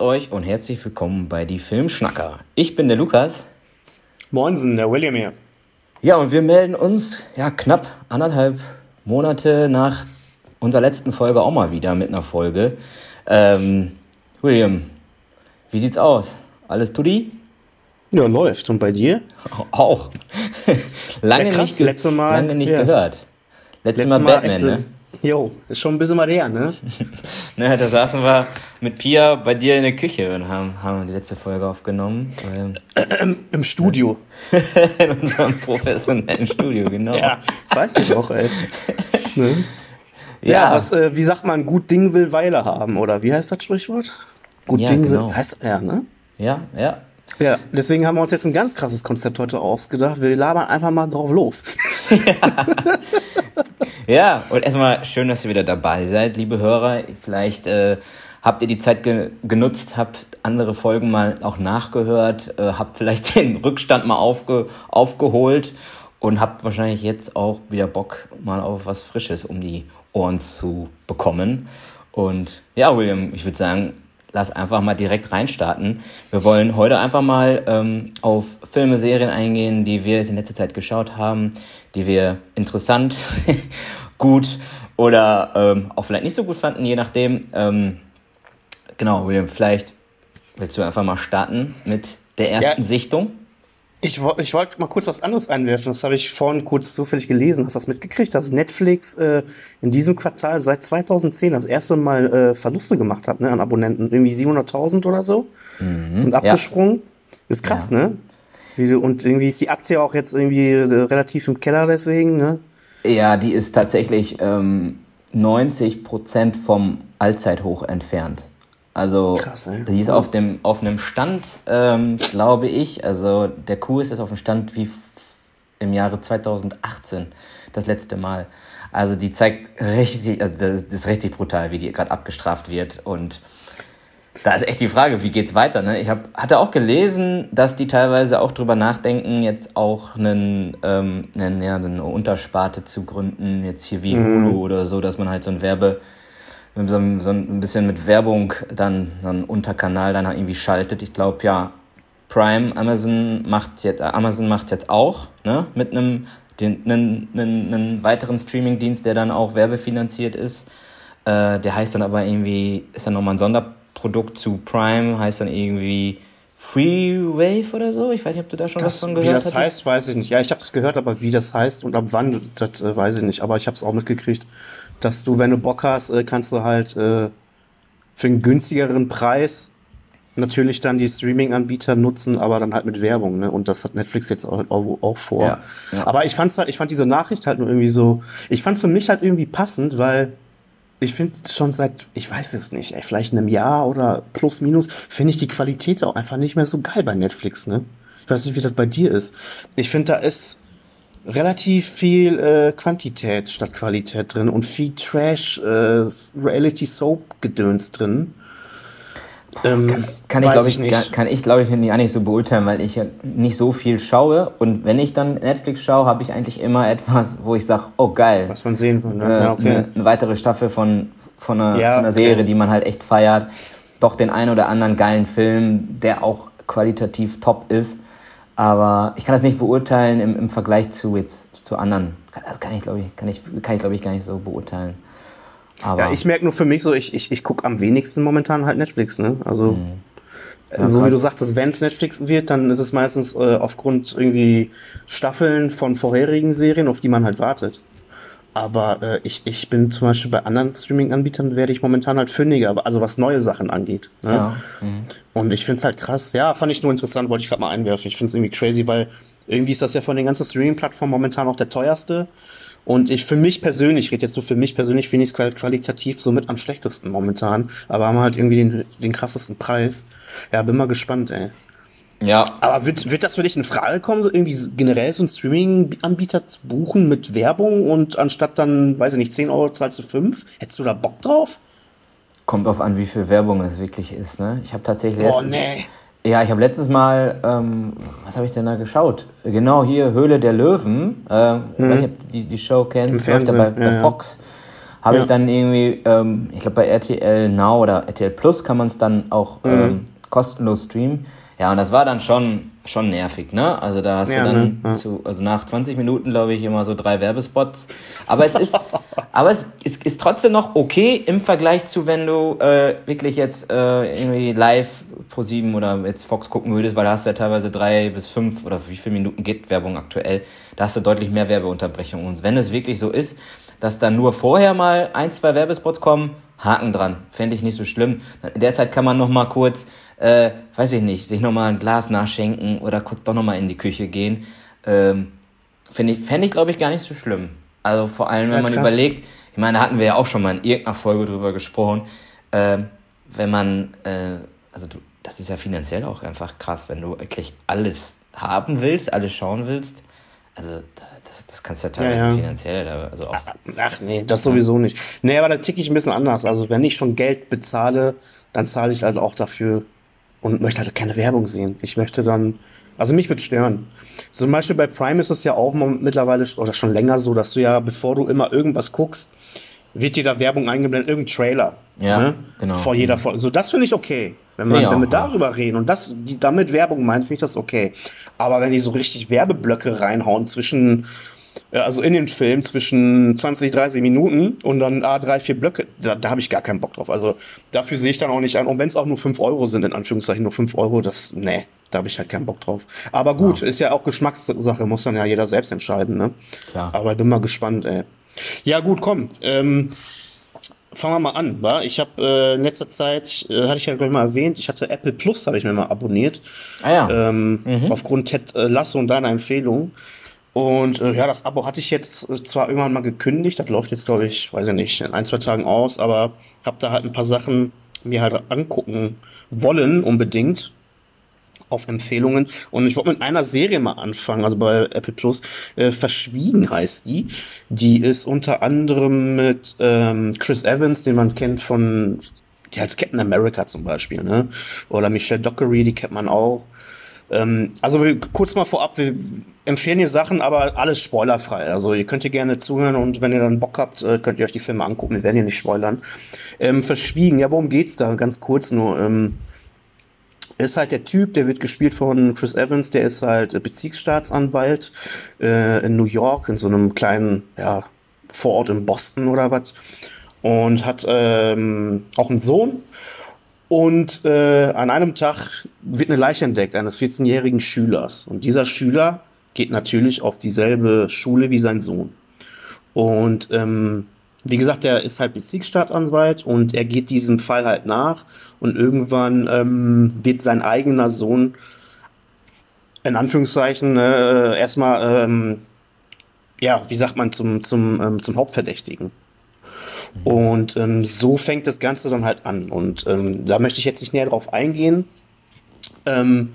Euch und herzlich willkommen bei die Filmschnacker. Ich bin der Lukas. Moinsen, der William hier. Ja, und wir melden uns ja knapp anderthalb Monate nach unserer letzten Folge auch mal wieder mit einer Folge. Ähm, William, wie sieht's aus? Alles tutti? Ja, läuft. Und bei dir? Auch. lange Ja, krass, nicht, ge letzte Mal- lange nicht ja. gehört. Letztes Letztes Mal Mal Batman, ne? Jo, ist schon ein bisschen mal her, ne? ne? Da saßen wir mit Pia bei dir in der Küche und haben, haben die letzte Folge aufgenommen. Ähm, Im Studio. in unserem professionellen Studio, genau. Ja, weiß ich auch, ey. Ne? Ja, Ja. was, äh, wie sagt man, gut Ding will Weile haben, oder wie heißt das Sprichwort? Gut Ja, Ding genau. will, heißt, ja, ne? ja, ja. Ja, deswegen haben wir uns jetzt ein ganz krasses Konzept heute ausgedacht. Wir labern einfach mal drauf los. Ja, und erstmal schön, dass ihr wieder dabei seid, liebe Hörer. Vielleicht äh, habt ihr die Zeit ge genutzt, habt andere Folgen mal auch nachgehört, äh, habt vielleicht den Rückstand mal aufge aufgeholt und habt wahrscheinlich jetzt auch wieder Bock mal auf was Frisches um die Ohren zu bekommen. Und ja, William, ich würde sagen, lass einfach mal direkt reinstarten. Wir wollen heute einfach mal ähm, auf Filme, Serien eingehen, die wir in letzter Zeit geschaut haben, die wir interessant, gut oder ähm, auch vielleicht nicht so gut fanden, je nachdem. Ähm, genau, William, vielleicht willst du einfach mal starten mit der ersten Ja. Sichtung. Ich, ich wollte mal kurz was anderes einwerfen. Das habe ich vorhin kurz zufällig gelesen. Hast du das mitgekriegt, dass Netflix äh, in diesem Quartal seit 2010 das erste Mal äh, Verluste gemacht hat ne, an Abonnenten? Irgendwie 700.000 oder so sind abgesprungen. Ist krass, Ja. ne? Und irgendwie ist die Aktie auch jetzt irgendwie äh, relativ im Keller deswegen, ne? Ja, die ist tatsächlich ähm, 90 Prozent vom Allzeithoch entfernt. Also Krass, ey. die ist auf dem auf einem Stand, ähm, glaube ich. Also der Kurs ist auf dem Stand wie im Jahre 2018 das letzte Mal. Also die zeigt richtig, also das ist richtig brutal, wie die gerade abgestraft wird und da ist echt die Frage, wie geht's weiter? Ne? Ich hab, hatte auch gelesen, dass die teilweise auch drüber nachdenken, jetzt auch einen, ähm, einen, ja, eine Untersparte zu gründen, jetzt hier wie Hulu oder so, dass man halt so ein Werbe, so, ein- so ein bisschen mit Werbung dann so einen Unterkanal dann irgendwie schaltet. Ich glaube ja, Prime, Amazon macht's jetzt, äh, Amazon macht's jetzt auch, ne? Mit einem den, einen, einen, einen weiteren Streamingdienst, der dann auch werbefinanziert ist. Äh, der heißt dann aber irgendwie, ist dann nochmal ein Sonderprodukt zu Prime, heißt dann irgendwie Freewave oder so. Ich weiß nicht, ob du da schon was von wie gehört das hattest. heißt, weiß ich nicht. Ja, ich habe es gehört, aber wie das heißt und ab wann, das äh, weiß ich nicht. Aber ich habe es auch mitgekriegt, dass du, wenn du Bock hast, äh, kannst du halt äh, für einen günstigeren Preis natürlich dann die Streaming-Anbieter nutzen, aber dann halt mit Werbung. Ne? Und das hat Netflix jetzt auch, auch, auch vor. Ja, ja. Aber ich fand's halt, ich fand diese Nachricht halt nur irgendwie so, ich fand's für mich halt irgendwie passend, weil ich finde schon seit, ich weiß es nicht, ey, vielleicht einem Jahr oder plus minus, finde ich die Qualität auch einfach nicht mehr so geil bei Netflix, ne? Ich weiß nicht, wie das bei dir ist. Ich finde, da ist relativ viel äh, Quantität statt Qualität drin und viel Trash, äh, Reality Soap Gedöns drin. Ähm, Kann ich, weiß glaube ich, gar- kann ich, glaube ich, gar nicht so beurteilen, weil ich ja nicht so viel schaue. Und wenn ich dann Netflix schaue, habe ich eigentlich immer etwas, wo ich sage, oh geil, was man sehen kann. Ne? äh, ja, okay. eine, eine weitere Staffel von, von, einer, Ja, von einer okay. Serie, die man halt echt feiert. Doch den einen oder anderen geilen Film, der auch qualitativ top ist. Aber ich kann das nicht beurteilen im, im Vergleich zu jetzt zu anderen. Das kann ich, glaube ich, kann ich, kann ich, glaube ich, gar nicht so beurteilen. Aber Ja, ich merke nur für mich so, ich, ich, ich gucke am wenigsten momentan halt Netflix, ne? Also, äh, Ja, so wie du sagtest, wenn es Netflix wird, dann ist es meistens äh, aufgrund irgendwie Staffeln von vorherigen Serien, auf die man halt wartet. Aber äh, ich, ich bin zum Beispiel bei anderen Streaming-Anbietern werde ich momentan halt fündiger, also was neue Sachen angeht. Ne? ja, mhm. Und ich finde es halt krass. Ja, fand ich nur interessant, wollte ich gerade mal einwerfen. Ich finde es irgendwie crazy, weil irgendwie ist das ja von den ganzen Streaming-Plattformen momentan auch der teuerste. Und ich für mich persönlich, ich rede jetzt so für mich persönlich, finde ich es qualitativ somit am schlechtesten momentan. Aber haben halt irgendwie den, den krassesten Preis. Ja, bin mal gespannt, ey. Ja, Aber wird, wird das für dich in Frage kommen, so irgendwie generell so einen Streaming-Anbieter zu buchen mit Werbung und anstatt dann, weiß ich nicht, 10 Euro zahlst du 5? Hättest du da Bock drauf? kommt drauf an, wie viel Werbung es wirklich ist. Ne? Ich habe tatsächlich Boah, nee. Ja, ich habe letztens mal, ähm, was habe ich denn da geschaut? Genau hier, Höhle der Löwen. Äh, weiß nicht, ob du die, die Show kennst, läuft ja bei, bei. Fox. habe Ja. ich dann irgendwie, ähm, ich glaube bei RTL Now oder RTL Plus kann man es dann auch Mhm. ähm, kostenlos streamen. Ja, und das war dann schon, schon nervig, ne? Also da hast Ja, du dann ne? Zu, also nach 20 Minuten, glaube ich, immer so drei Werbespots. Aber es ist, aber es ist, ist trotzdem noch okay im Vergleich zu, wenn du äh, wirklich jetzt äh, irgendwie live pro 7 oder jetzt Fox gucken würdest, weil da hast du ja teilweise drei bis fünf oder wie viele Minuten geht Werbung aktuell. Da hast du deutlich mehr Werbeunterbrechungen. Und wenn es wirklich so ist, dass dann nur vorher mal ein, zwei Werbespots kommen, Haken dran. Fände ich nicht so schlimm. In der Zeit kann man noch mal kurz, äh, weiß ich nicht, sich noch mal ein Glas nachschenken oder kurz doch noch mal in die Küche gehen. Ähm, Fände ich, fänd ich glaube ich, gar nicht so schlimm. Also vor allem, wenn Ja, man krass. überlegt, ich meine, da hatten wir ja auch schon mal in irgendeiner Folge drüber gesprochen, ähm, wenn man, äh, also du, das ist ja finanziell auch einfach krass, wenn du wirklich alles haben willst, alles schauen willst. Also da, das, das kannst du ja teilweise Ja, ja. finanziell, also auch, Ach nee, das sowieso nicht. Nee, aber da ticke ich ein bisschen anders. Also wenn ich schon Geld bezahle, dann zahle ich halt auch dafür und möchte halt keine Werbung sehen. Ich möchte dann, also mich wird stören. Zum Beispiel bei Prime ist es ja auch mittlerweile oder schon länger so, dass du ja, bevor du immer irgendwas guckst, wird dir da Werbung eingeblendet, irgendein Trailer. Ja, genau. Vor jeder Folge. So, das finde ich okay. Wenn, man, wenn wir darüber reden und das, die damit Werbung meinen, finde ich das okay. Aber wenn die so richtig Werbeblöcke reinhauen zwischen, äh, also in den Film zwischen 20, 30 Minuten und dann ah, drei, vier Blöcke, da, da habe ich gar keinen Bock drauf. Also dafür sehe ich dann auch nicht an. Und wenn es auch nur 5 Euro sind, in Anführungszeichen nur 5 Euro, das, nee, da habe ich halt keinen Bock drauf. Aber gut, ist ja auch Geschmackssache, muss dann ja jeder selbst entscheiden, ne? Klar. Aber bin mal gespannt, ey. Ja, gut, komm. Ähm, fangen wir mal an, wa? Ich habe äh, in letzter Zeit, äh, hatte ich ja gleich mal erwähnt, ich hatte Apple Plus, habe ich mir mal abonniert. ah ja, Ähm, Aufgrund Ted äh, Lasso und deiner Empfehlung. Und äh, ja, das Abo hatte ich jetzt äh, zwar irgendwann mal gekündigt, das läuft jetzt, glaube ich, weiß ich nicht, in ein, zwei Tagen aus, aber habe da halt ein paar Sachen mir halt angucken wollen, unbedingt. Auf Empfehlungen. Und ich wollte mit einer Serie mal anfangen, also bei Apple Plus. Äh, Verschwiegen heißt die. Die ist unter anderem mit ähm, Chris Evans, den man kennt von ja, als Captain America zum Beispiel, ne? Oder Michelle Dockery, die kennt man auch. Ähm, also wir, kurz mal vorab, wir empfehlen hier Sachen, aber alles spoilerfrei. Also ihr könnt hier gerne zuhören und wenn ihr dann Bock habt, äh, könnt ihr euch die Filme angucken. Wir werden hier nicht spoilern. Ähm, Verschwiegen, ja, worum geht's da? Ganz kurz nur. Ähm, ist halt der Typ, der wird gespielt von Chris Evans, der ist halt Bezirksstaatsanwalt äh, in New York, in so einem kleinen ja, Vorort in Boston oder was. Und hat ähm, auch einen Sohn. Und äh, an einem Tag wird eine Leiche entdeckt eines 14-jährigen Schülers. Und dieser Schüler geht natürlich auf dieselbe Schule wie sein Sohn. Und ähm, wie gesagt, er ist halt Bezirksstaatsanwalt und er geht diesem Fall halt nach. Und irgendwann ähm, wird sein eigener Sohn in Anführungszeichen äh, erstmal, ähm, ja, wie sagt man, zum, zum, ähm, zum Hauptverdächtigen. Und ähm, so fängt das Ganze dann halt an. Und ähm, da möchte ich jetzt nicht näher drauf eingehen. Ähm,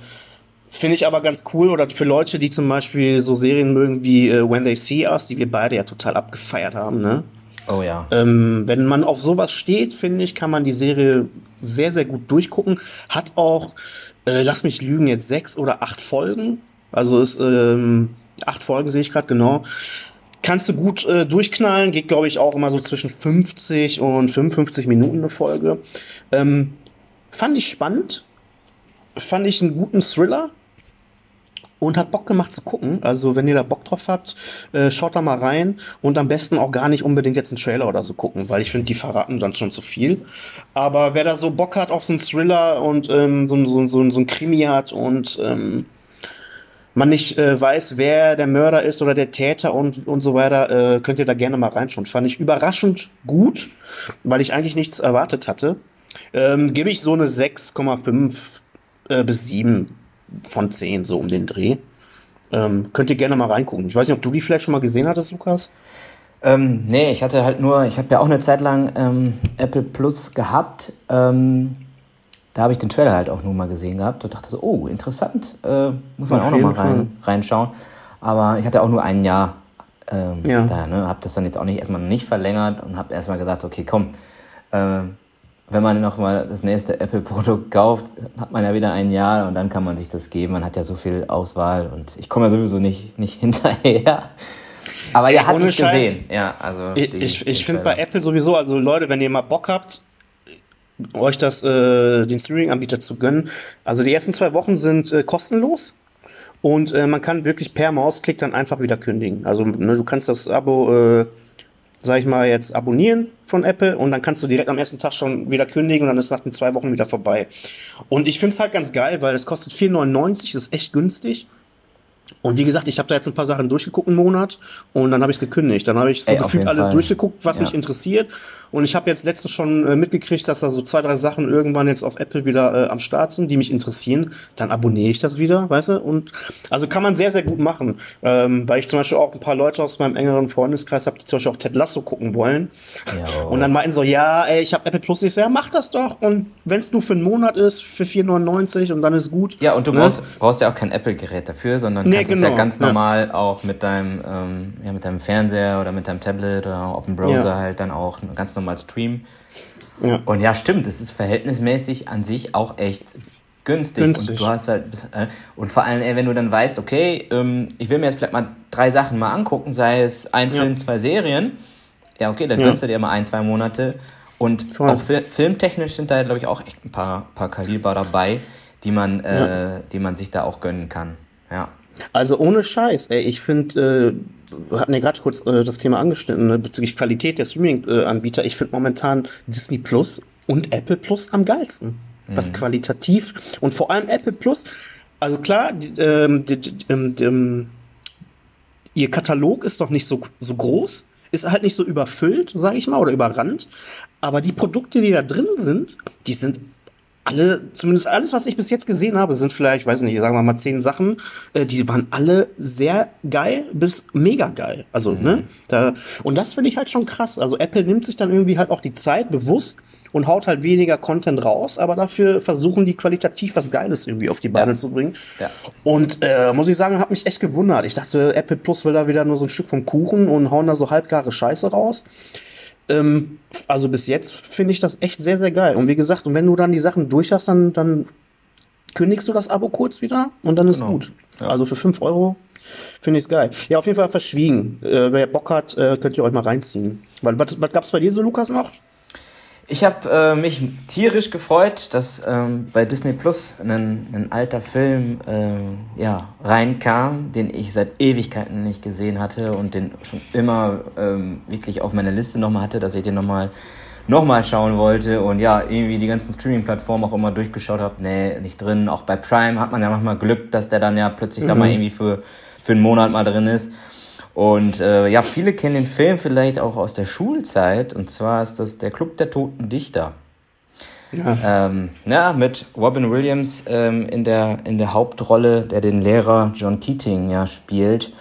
Finde ich aber ganz cool, oder für Leute, die zum Beispiel so Serien mögen wie äh, When They See Us, die wir beide ja total abgefeiert haben, ne? oh ja. Ähm, wenn man auf sowas steht, finde ich, kann man die Serie sehr, sehr gut durchgucken. Hat auch, äh, lass mich lügen, jetzt sechs oder acht Folgen. Also ist ähm, acht Folgen sehe ich gerade genau. Kannst du gut äh, durchknallen, geht glaube ich auch immer so zwischen 50 und 55 Minuten eine Folge. Ähm, fand ich spannend, fand ich einen guten Thriller und hat Bock gemacht zu gucken. Also wenn ihr da Bock drauf habt, äh, schaut da mal rein und am besten auch gar nicht unbedingt jetzt einen Trailer oder so gucken, weil ich finde, die verraten dann schon zu viel. Aber wer da so Bock hat auf so einen Thriller und ähm, so, so, so, so ein Krimi hat und ähm, man nicht äh, weiß, wer der Mörder ist oder der Täter und, und so weiter, äh, könnt ihr da gerne mal reinschauen. Fand ich überraschend gut, weil ich eigentlich nichts erwartet hatte. Ähm, Gebe ich so eine 6,5 äh, bis 7 von 10, so um den Dreh. Ähm, könnt ihr gerne mal reingucken. Ich weiß nicht, ob du die vielleicht schon mal gesehen hattest, Lukas? Ähm, nee, ich hatte halt nur, ich habe ja auch eine Zeit lang ähm, Apple Plus gehabt. Ähm, da habe ich den Trailer halt auch nur mal gesehen gehabt und dachte so, oh, interessant, äh, muss man Auf auch noch mal jeden Fall. rein, reinschauen. Aber ich hatte auch nur ein Jahr ähm, Ja. da, ne, habe das dann jetzt auch nicht erstmal nicht verlängert und habe erstmal gesagt, okay, komm, äh, wenn man noch mal das nächste Apple-Produkt kauft, hat man ja wieder ein Jahr und dann kann man sich das geben. Man hat ja so viel Auswahl und ich komme ja sowieso nicht, nicht hinterher. Aber ja, hat nicht gesehen. Ja, also ich ich, ich finde bei Apple sowieso, also Leute, wenn ihr mal Bock habt, euch das, äh, den Streaming-Anbieter zu gönnen. Also die ersten zwei Wochen sind äh, kostenlos. Und äh, man kann wirklich per Mausklick dann einfach wieder kündigen. Also ne, du kannst das Abo, äh, sag ich mal, jetzt abonnieren von Apple und dann kannst du direkt am ersten Tag schon wieder kündigen und dann ist nach den zwei Wochen wieder vorbei. Und ich finde es halt ganz geil, weil es kostet 4,99, das ist echt günstig. Und wie gesagt, ich habe da jetzt ein paar Sachen durchgeguckt einen Monat und dann habe ich es gekündigt. Dann habe ich so Ey, gefühlt alles Fall. durchgeguckt, was ja. mich interessiert. Und ich habe jetzt letztens schon äh, mitgekriegt, dass da so zwei, drei Sachen irgendwann jetzt auf Apple wieder äh, am Start sind, die mich interessieren. Dann abonniere ich das wieder, weißt du? Und also kann man sehr, sehr gut machen. Ähm, weil ich zum Beispiel auch ein paar Leute aus meinem engeren Freundeskreis habe, die zum Beispiel auch Ted Lasso gucken wollen. Ja. Und dann meinten so, ja, ey, ich habe Apple Plus. Ich so, ja, mach das doch. Und wenn es nur für einen Monat ist, für 4,99 und dann ist gut. Ja, und du ne? brauchst, brauchst ja auch kein Apple-Gerät dafür, sondern nee, kannst genau. es ja genau. ganz normal ja. auch mit deinem, ähm, ja, mit deinem Fernseher oder mit deinem Tablet oder auf dem Browser ja. halt dann auch ganz normal mal streamen. Ja. Und ja, stimmt, es ist verhältnismäßig an sich auch echt günstig. günstig. Und du hast halt, äh, und vor allem, ey, wenn du dann weißt, okay, ähm, ich will mir jetzt vielleicht mal drei Sachen mal angucken, sei es ein Film, ja. zwei Serien. Ja, okay, dann ja. gönnst du dir mal ein, zwei Monate. Und Voll. auch fi filmtechnisch sind da, glaube ich, auch echt ein paar, paar Kaliber dabei, die man, äh, ja. die man sich da auch gönnen kann. Ja. Also ohne Scheiß, ey, ich finde, äh, wir hatten ja gerade kurz äh, das Thema angeschnitten ne, bezüglich Qualität der Streaming-Anbieter. Ich finde momentan Disney Plus und Apple Plus am geilsten. Mhm. Was qualitativ und vor allem Apple Plus. Also klar, die, ähm, die, die, ähm, ihr Katalog ist doch nicht so, so groß, ist halt nicht so überfüllt, sage ich mal, oder überrannt. Aber die Produkte, die da drin sind, die sind alle, zumindest alles, was ich bis jetzt gesehen habe, sind vielleicht, weiß nicht, sagen wir mal zehn Sachen, äh, die waren alle sehr geil bis mega geil. Also, mhm. ne? Da, und das finde ich halt schon krass. Also Apple nimmt sich dann irgendwie halt auch die Zeit bewusst und haut halt weniger Content raus, aber dafür versuchen die qualitativ was Geiles irgendwie auf die Beine ja. zu bringen. Ja. Und äh, muss ich sagen, hat mich echt gewundert. Ich dachte, Apple Plus will da wieder nur so ein Stück vom Kuchen und hauen da so halbgare Scheiße raus. Ähm, also bis jetzt finde ich das echt sehr, sehr geil. Und wie gesagt, und wenn du dann die Sachen durch hast, dann, dann kündigst du das Abo kurz wieder und dann ist genau. gut. Ja. Also für 5 Euro finde ich es geil. Ja, auf jeden Fall verschwiegen. Äh, wer Bock hat, äh, könnt ihr euch mal reinziehen. Was, was, was gab es bei dir so, Lukas, noch? Ich habe äh, mich tierisch gefreut, dass ähm, bei Disney Plus ein, ein alter Film äh, ja, reinkam, den ich seit Ewigkeiten nicht gesehen hatte und den schon immer ähm, wirklich auf meiner Liste nochmal hatte, dass ich den nochmal noch mal schauen wollte und ja, irgendwie die ganzen Streaming-Plattformen auch immer durchgeschaut habe. Nee, nicht drin. Auch bei Prime hat man ja manchmal Glück, dass der dann ja plötzlich mhm. da mal irgendwie für, für einen Monat mal drin ist. Und äh, ja, viele kennen den Film vielleicht auch aus der Schulzeit. Und zwar ist das der Club der Toten Dichter. Ja. Ähm, ja, mit Robin Williams ähm, in, der, in der Hauptrolle, der den Lehrer John Keating ja spielt.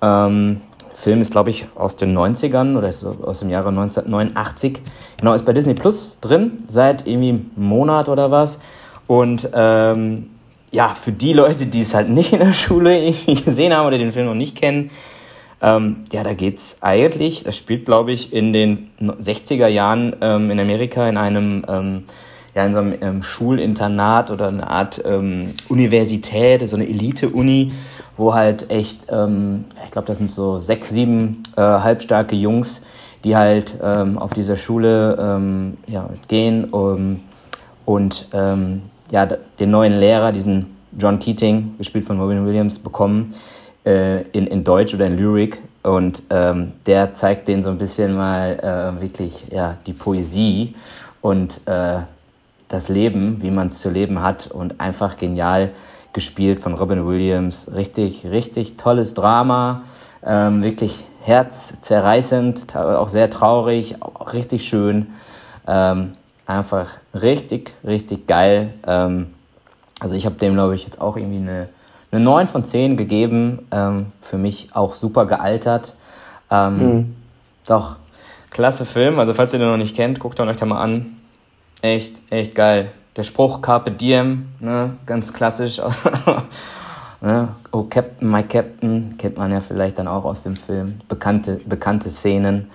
Ähm, Film ist, glaube ich, aus den 90ern oder so aus dem Jahre 1989. Genau, ist bei Disney Plus drin, seit irgendwie einem Monat oder was. Und ähm, ja, für die Leute, die es halt nicht in der Schule gesehen haben oder den Film noch nicht kennen, ähm, ja, da geht's eigentlich, das spielt, glaube ich, in den 60er Jahren ähm, in Amerika in einem, ähm, ja, in so einem ähm, Schulinternat oder eine Art ähm, Universität, so eine Elite-Uni, wo halt echt, ähm, ich glaube, das sind so sechs, sieben äh, halbstarke Jungs, die halt auf dieser Schule ja, gehen um, und ja, den neuen Lehrer, diesen John Keating, gespielt von Robin Williams, bekommen äh, in, in Deutsch oder in Lyrik. Und ähm, der zeigt denen so ein bisschen mal äh, wirklich ja, die Poesie und äh, das Leben, wie man es zu leben hat. Und einfach genial gespielt von Robin Williams. Richtig, richtig tolles Drama. Ähm, wirklich herzzerreißend, auch sehr traurig, auch richtig schön. Ähm, einfach richtig, richtig geil. Ähm, also ich habe dem, glaube ich, jetzt auch irgendwie eine eine 9 von 10 gegeben. Ähm, für mich auch super gealtert. Ähm, mhm. Doch, klasse Film. Also falls ihr den noch nicht kennt, guckt euch da mal an. Echt, echt geil. Der Spruch Carpe Diem, ne, ganz klassisch. ne? Oh Captain, my Captain, kennt man ja vielleicht dann auch aus dem Film. Bekannte, bekannte Szenen.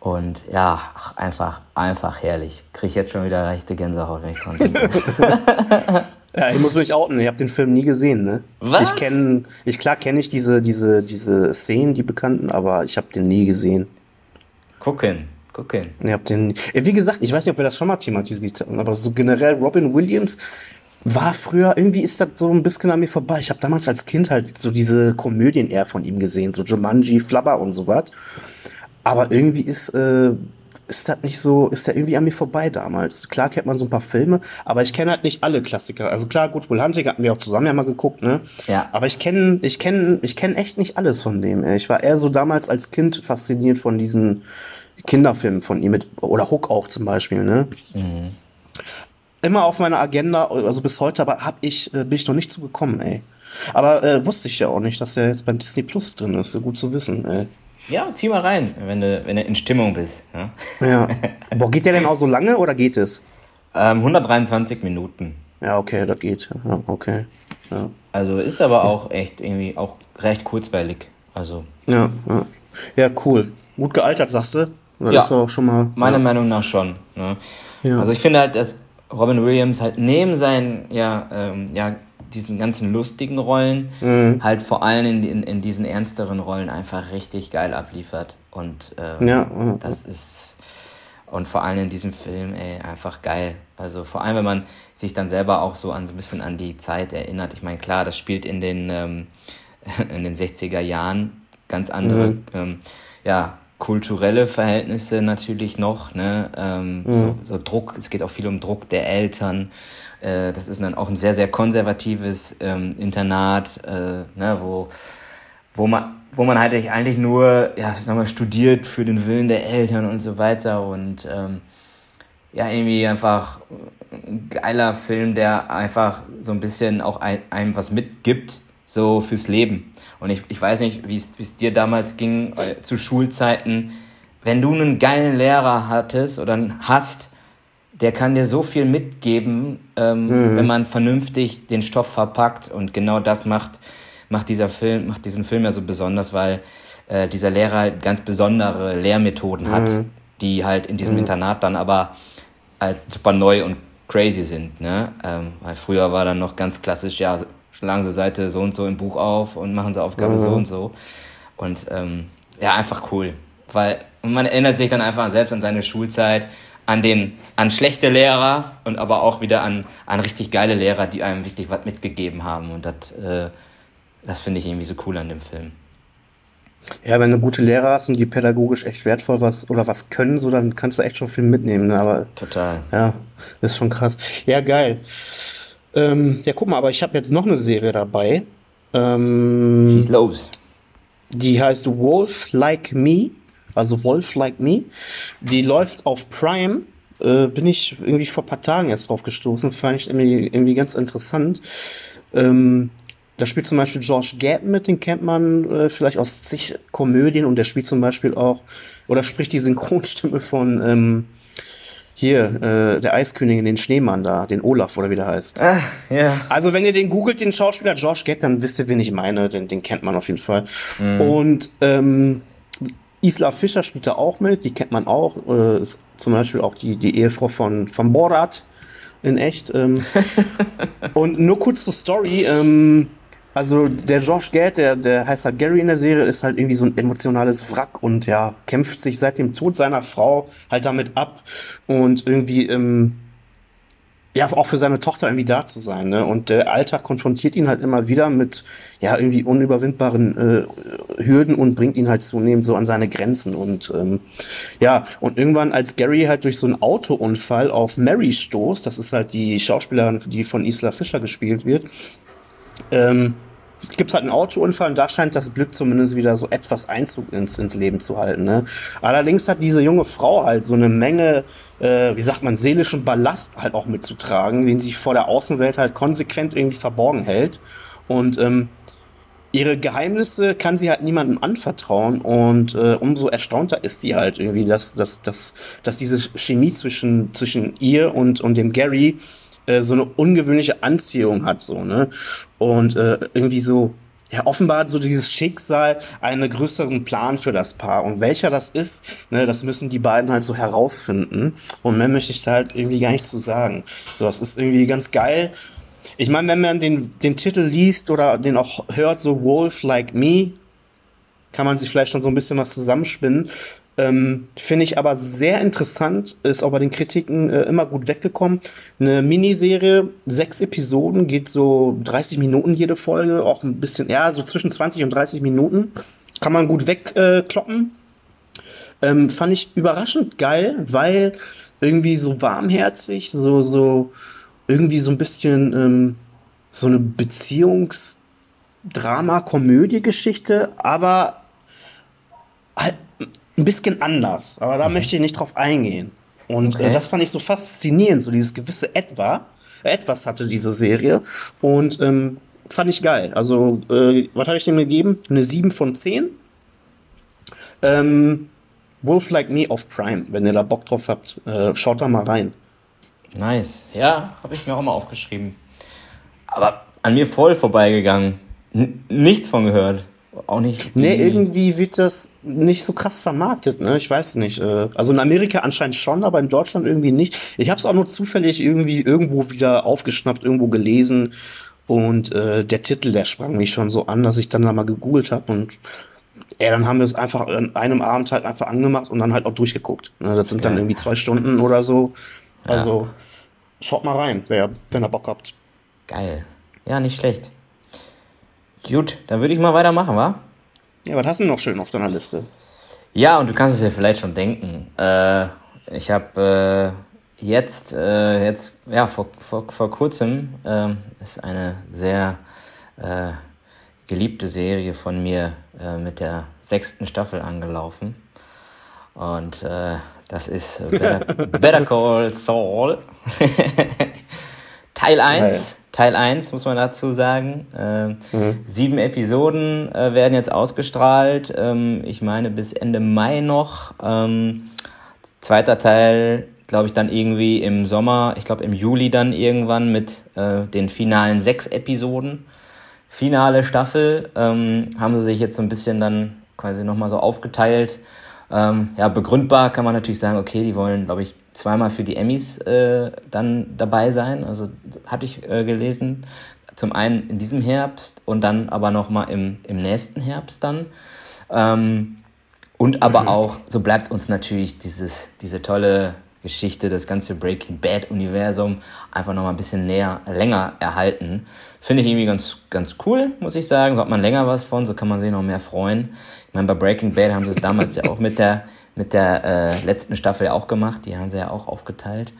Und ja, einfach, einfach herrlich. Kriege ich jetzt schon wieder leichte Gänsehaut, wenn ich dran denke. Ja, ich muss mich outen, ich habe den Film nie gesehen, ne? Was? Ich kenne, ich, klar kenne ich diese, diese, diese Szenen, die bekannten, aber ich habe den nie gesehen. Gucken, gucken. Ich hab den, ja, wie gesagt, ich weiß nicht, ob wir das schon mal thematisiert haben, aber so generell Robin Williams war früher, irgendwie ist das so ein bisschen an mir vorbei. Ich habe damals als Kind halt so diese Komödien eher von ihm gesehen, so Jumanji, Flubber und so was. Aber irgendwie ist, äh, ist das nicht so, ist der irgendwie an mir vorbei damals. Klar kennt man so ein paar Filme, aber ich kenne halt nicht alle Klassiker. Also klar, Good Will Hunting hatten wir auch zusammen ja mal geguckt, ne? Ja. Aber ich kenne, ich kenne, ich kenne echt nicht alles von dem. ey. Ich war eher so damals als Kind fasziniert von diesen Kinderfilmen von ihm mit, oder Hook auch zum Beispiel, ne? Immer auf meiner Agenda, also bis heute, aber hab ich, äh, bin ich noch nicht zugekommen, ey. Aber äh, wusste ich ja auch nicht, dass er jetzt beim Disney Plus drin ist. Gut zu wissen, ey. Ja, zieh mal rein, wenn du, wenn du in Stimmung bist. Ja? Ja. Boah, geht der denn auch so lange oder geht es? Ähm, 123 Minuten. Ja, okay, das geht. Ja, okay. Ja. Also ist aber auch echt irgendwie auch recht kurzweilig. Also Ja, ja. ja, cool. Gut gealtert, sagst du? Das Ja. ist auch schon mal. meiner Meinung nach schon. Ne? Also ich finde halt, dass Robin Williams halt neben seinen, ja, ähm, ja, diesen ganzen lustigen Rollen Mhm. halt vor allem in, in, in diesen ernsteren Rollen einfach richtig geil abliefert. Und ähm, Ja, das ist und vor allem in diesem Film, ey, einfach geil. Also vor allem, wenn man sich dann selber auch so an so ein bisschen an die Zeit erinnert. Ich meine, klar, das spielt in den ähm, in den 60er Jahren ganz andere, Mhm. ähm, ja, kulturelle Verhältnisse natürlich noch, ne? Ähm, Mhm. so, so Druck, es geht auch viel um Druck der Eltern. Äh, das ist dann auch ein sehr, sehr konservatives ähm, Internat, äh, ne, wo, wo man wo man halt eigentlich nur, ja, sag mal, studiert für den Willen der Eltern und so weiter und ähm, ja, irgendwie einfach ein geiler Film, der einfach so ein bisschen auch ein, einem was mitgibt, so fürs Leben. Und ich, ich weiß nicht, wie es dir damals ging, äh, zu Schulzeiten, wenn du einen geilen Lehrer hattest oder hast, der kann dir so viel mitgeben, ähm, wenn man vernünftig den Stoff verpackt und genau das macht, macht dieser Film, macht diesen Film ja so besonders, weil äh, dieser Lehrer halt ganz besondere Lehrmethoden hat, die halt in diesem Internat dann aber halt super neu und crazy sind, ne? Ähm, weil früher war dann noch ganz klassisch, ja, schlagen Sie Seite so und so im Buch auf und machen Sie Aufgabe so und so. Und ähm, ja, einfach cool. Weil und man erinnert sich dann einfach selbst an seine Schulzeit, an den, an schlechte Lehrer und aber auch wieder an, an richtig geile Lehrer, die einem wirklich was mitgegeben haben. Und das, äh, das finde ich irgendwie so cool an dem Film. Ja, wenn du gute Lehrer hast und die pädagogisch echt wertvoll was oder was können, so dann kannst du echt schon viel mitnehmen. Ne? Aber Total. ja, ist schon krass. Ja, geil. Ähm, ja, guck mal, aber ich habe jetzt noch eine Serie dabei. Ähm, Schieß los. Die heißt Wolf Like Me, also Wolf Like Me. Die läuft auf Prime. Äh, bin ich irgendwie vor ein paar Tagen erst drauf gestoßen, fand ich irgendwie, irgendwie ganz interessant. Ähm, da spielt zum Beispiel George Gad mit, den kennt man äh, vielleicht aus zig Komödien und der spielt zum Beispiel auch, oder spricht die Synchronstimme von ähm, hier, äh, der Eiskönigin, den Schneemann da, den Olaf oder wie der heißt. Ah, ja. Also wenn ihr den googelt, den Schauspieler Josh Gad, dann wisst ihr, wen ich meine. Den, den kennt man auf jeden Fall. Und ähm, Isla Fischer spielt da auch mit, die kennt man auch. Äh, ist zum Beispiel auch die, die Ehefrau von, von Borat in echt. Ähm, und nur kurz zur Story. Ähm, also der Josh Gad, der, der heißt halt Gary in der Serie, ist halt irgendwie so ein emotionales Wrack und ja, kämpft sich seit dem Tod seiner Frau halt damit ab und irgendwie ähm, ja, auch für seine Tochter irgendwie da zu sein, ne? Und der Alltag konfrontiert ihn halt immer wieder mit, ja, irgendwie unüberwindbaren äh, Hürden und bringt ihn halt zunehmend so an seine Grenzen. Und ähm, ja, und irgendwann, als Gary halt durch so einen Autounfall auf Mary stoßt, das ist halt die Schauspielerin, die von Isla Fischer gespielt wird, ähm, gibt es halt einen Autounfall und da scheint das Glück zumindest wieder so etwas Einzug ins, ins Leben zu halten. Ne? Allerdings hat diese junge Frau halt so eine Menge, äh, wie sagt man, seelischen Ballast halt auch mitzutragen, den sie vor der Außenwelt halt konsequent irgendwie verborgen hält. Und ähm, ihre Geheimnisse kann sie halt niemandem anvertrauen und äh, umso erstaunter ist sie halt irgendwie, dass, dass, dass, dass diese Chemie zwischen, zwischen ihr und, und dem Gary äh, so eine ungewöhnliche Anziehung hat, so, ne? Und äh, irgendwie so, ja, offenbar hat so dieses Schicksal einen größeren Plan für das Paar. Und welcher das ist, ne, das müssen die beiden halt so herausfinden. Und mehr möchte ich da halt irgendwie gar nicht zu sagen. So, das ist irgendwie ganz geil. Ich meine, wenn man den, den Titel liest oder den auch hört, so Wolf Like Me, kann man sich vielleicht schon so ein bisschen was zusammenspinnen. Ähm, Finde ich aber sehr interessant, ist auch bei den Kritiken äh, immer gut weggekommen. Eine Miniserie, sechs Episoden, geht so 30 Minuten jede Folge, auch ein bisschen, ja, so zwischen 20 und 30 Minuten. Kann man gut wegkloppen. Äh, ähm, fand ich überraschend geil, weil irgendwie so warmherzig, so, so, irgendwie so ein bisschen ähm, so eine Beziehungsdrama-Komödie-Geschichte, aber halt ein bisschen anders. Aber da mhm. möchte ich nicht drauf eingehen. Und äh, okay. äh, das fand ich so faszinierend, so dieses gewisse Etwa, etwas hatte diese Serie. Und ähm, fand ich geil. Also, äh, was habe ich dem gegeben? Eine 7 von 10. Ähm, Wolf Like Me auf Prime. Wenn ihr da Bock drauf habt, äh, schaut da mal rein. Nice. Ja, habe ich mir auch mal aufgeschrieben. Aber an mir voll vorbeigegangen. N nichts von gehört. Auch nicht. Nee, irgendwie wird das nicht so krass vermarktet, ne? Ich weiß nicht. Äh, also in Amerika anscheinend schon, aber in Deutschland irgendwie nicht. Ich habe es auch nur zufällig irgendwie irgendwo wieder aufgeschnappt, irgendwo gelesen. Und äh, der Titel, der sprang mich schon so an, dass ich dann da mal gegoogelt habe und ja, dann haben wir es einfach an einem Abend halt einfach angemacht und dann halt auch durchgeguckt. Ne, das sind okay. dann irgendwie zwei Stunden oder so. Also ja. schaut mal rein, wer, wenn ihr Bock habt. Geil. Ja, nicht schlecht. Gut, dann würde ich mal weitermachen, wa? Ja, was hast du noch schön auf deiner Liste? Ja, und du kannst es ja vielleicht schon denken. Äh, ich habe äh, jetzt, äh, jetzt, ja, vor, vor, vor kurzem äh, ist eine sehr äh, geliebte Serie von mir äh, mit der sechsten Staffel angelaufen. Und äh, das ist Better, Better Call Saul. Teil 1. Teil 1, muss man dazu sagen. Ähm, mhm. Sieben Episoden äh, werden jetzt ausgestrahlt. Ähm, ich meine bis Ende Mai noch. Ähm, zweiter Teil, glaube ich, dann irgendwie im Sommer, ich glaube im Juli dann irgendwann mit äh, den finalen sechs Episoden finale Staffel ähm, haben sie sich jetzt so ein bisschen dann quasi nochmal so aufgeteilt. Ähm, ja, begründbar kann man natürlich sagen, okay, die wollen, glaube ich, zweimal für die Emmys äh, dann dabei sein. Also hatte ich äh, gelesen. Zum einen in diesem Herbst und dann aber nochmal im, im nächsten Herbst dann. Ähm, und aber mhm. auch, so bleibt uns natürlich dieses, diese tolle Geschichte, das ganze Breaking Bad Universum einfach noch mal ein bisschen näher, länger erhalten. Finde ich irgendwie ganz, ganz cool, muss ich sagen. So hat man länger was von, so kann man sich noch mehr freuen. Ich meine, bei Breaking Bad haben sie es damals ja auch mit der, mit der äh, letzten Staffel auch gemacht. Die haben sie ja auch aufgeteilt.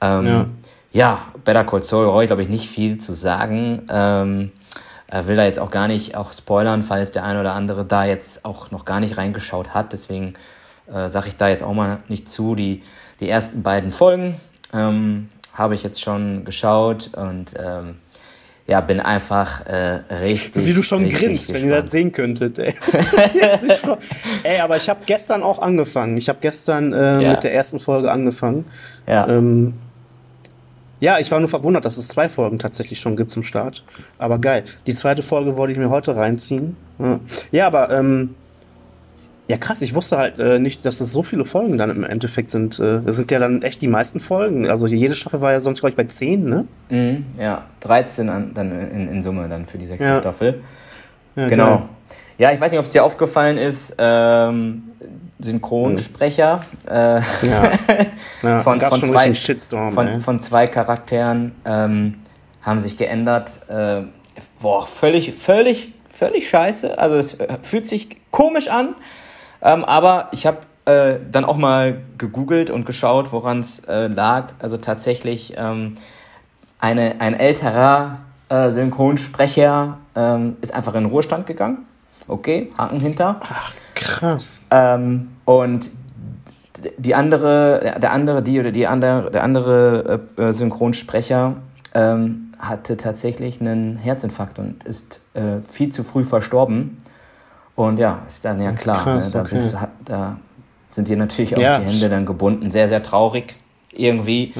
Ähm, ja. ja, Better Call Saul brauche ich, glaube ich, nicht viel zu sagen. Ähm, will da jetzt auch gar nicht auch spoilern, falls der eine oder andere da jetzt auch noch gar nicht reingeschaut hat. Deswegen äh, sage ich da jetzt auch mal nicht zu. Die die ersten beiden Folgen ähm, habe ich jetzt schon geschaut und ähm, ja, bin einfach äh, richtig. Wie du schon richtig grinst, wenn ihr das sehen könntet. Ey, ey aber ich habe gestern auch angefangen. Ich habe gestern äh, ja. mit der ersten Folge angefangen. Ja. Ähm, ja, ich war nur verwundert, dass es zwei Folgen tatsächlich schon gibt zum Start. Aber geil. Die zweite Folge wollte ich mir heute reinziehen. Ja, ja aber ähm, ja, krass, ich wusste halt äh, nicht, dass es so viele Folgen dann im Endeffekt sind. Äh, das sind ja dann echt die meisten Folgen. Also jede Staffel war ja sonst, glaube ich, bei 10, ne? Mhm, ja, 13 an, dann in, in, Summe dann für die sechste ja. Staffel. Ja, genau. Geil. Ja, ich weiß nicht, ob es dir aufgefallen ist, ähm, Synchronsprecher mhm. äh, ja. ja, von, von, zwei, von, von, zwei Charakteren ähm, haben sich geändert. Äh, boah, völlig, völlig, völlig scheiße. Also es äh, fühlt sich komisch an. Ähm, aber ich habe äh, dann auch mal gegoogelt und geschaut, woran es äh, lag. Also tatsächlich ähm, eine, ein älterer äh, Synchronsprecher ähm, ist einfach in den Ruhestand gegangen. Okay, Haken hinter. Ach, krass. Ähm, und die andere, der andere, die oder die andere, der andere äh, äh, Synchronsprecher ähm, hatte tatsächlich einen Herzinfarkt und ist äh, viel zu früh verstorben. Und ja, ist dann ja klar, Krass, ne? da, okay. bist, da, sind dir natürlich auch ja. die Hände dann gebunden. Sehr, sehr traurig irgendwie.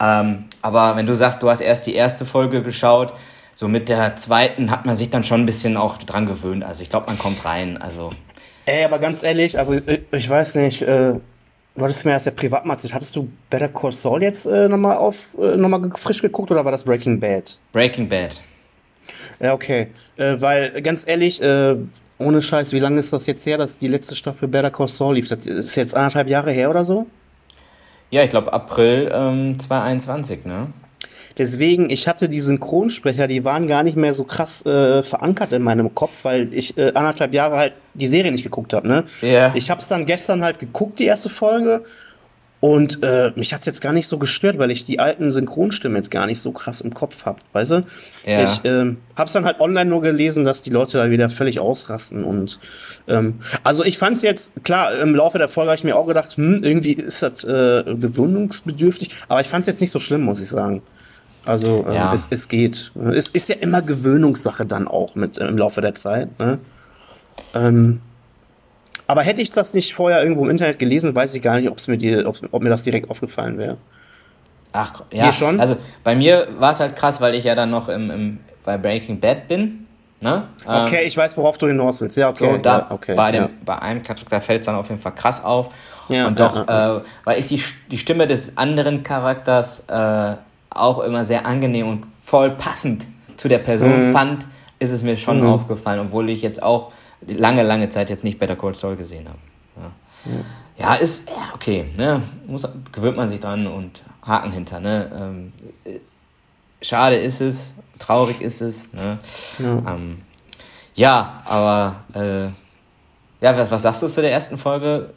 Ja. Ähm, aber wenn du sagst, du hast erst die erste Folge geschaut, so mit der zweiten hat man sich dann schon ein bisschen auch dran gewöhnt. Also ich glaube, man kommt rein. Also. Ey, aber ganz ehrlich, also ich, ich weiß nicht, äh, du hattest mir erst ja privat mal erzählt. Hattest du Better Call Saul jetzt äh, nochmal auf, äh, nochmal frisch geguckt oder war das Breaking Bad? Breaking Bad. Ja, okay. Äh, weil, ganz ehrlich, äh, ohne Scheiß, wie lange ist das jetzt her, dass die letzte Staffel Better Call Saul lief? Das ist jetzt anderthalb Jahre her oder so? Ja, ich glaube April ähm, 2021, ne? Deswegen, ich hatte die Synchronsprecher, die waren gar nicht mehr so krass äh, verankert in meinem Kopf, weil ich äh, anderthalb Jahre halt die Serie nicht geguckt habe. Ne? Ja. Ich habe es dann gestern halt geguckt, die erste Folge. Und äh, mich hat's jetzt gar nicht so gestört, weil ich die alten Synchronstimmen jetzt gar nicht so krass im Kopf hab, weißt du? Ja. Ich ähm, hab's dann halt online nur gelesen, dass die Leute da wieder völlig ausrasten und ähm, also ich fand's jetzt, klar, im Laufe der Folge habe ich mir auch gedacht, hm, irgendwie ist das äh, gewöhnungsbedürftig, aber ich fand's jetzt nicht so schlimm, muss ich sagen. Also ähm, Ja. es, es geht. Es ist ja immer Gewöhnungssache dann auch mit äh, im Laufe der Zeit. Ne? Ähm, aber hätte ich das nicht vorher irgendwo im Internet gelesen, weiß ich gar nicht, ob's mir die, ob's, ob mir das direkt aufgefallen wäre. Ach, ja. Dir schon? Also bei mir war es halt krass, weil ich ja dann noch im, im, bei Breaking Bad bin. Ne? Ähm, Okay, ich weiß, worauf du hinaus willst. Ja, okay. So, da ja, okay. bei, dem, ja. bei einem Charakter fällt es dann auf jeden Fall krass auf. Ja, und doch, Äh, weil ich die, die Stimme des anderen Charakters äh, auch immer sehr angenehm und voll passend zu der Person Mhm. fand, ist es mir schon Mhm. aufgefallen, obwohl ich jetzt auch lange, lange Zeit jetzt nicht Better Call Saul gesehen habe. Ja, ja ist ja, okay, ne? Muss, gewöhnt man sich dran und Haken hinter, ne? Ähm, äh, schade ist es, traurig ist es, ne? Ja. Ähm, ja, aber äh, ja, was, was sagst du zu der ersten Folge?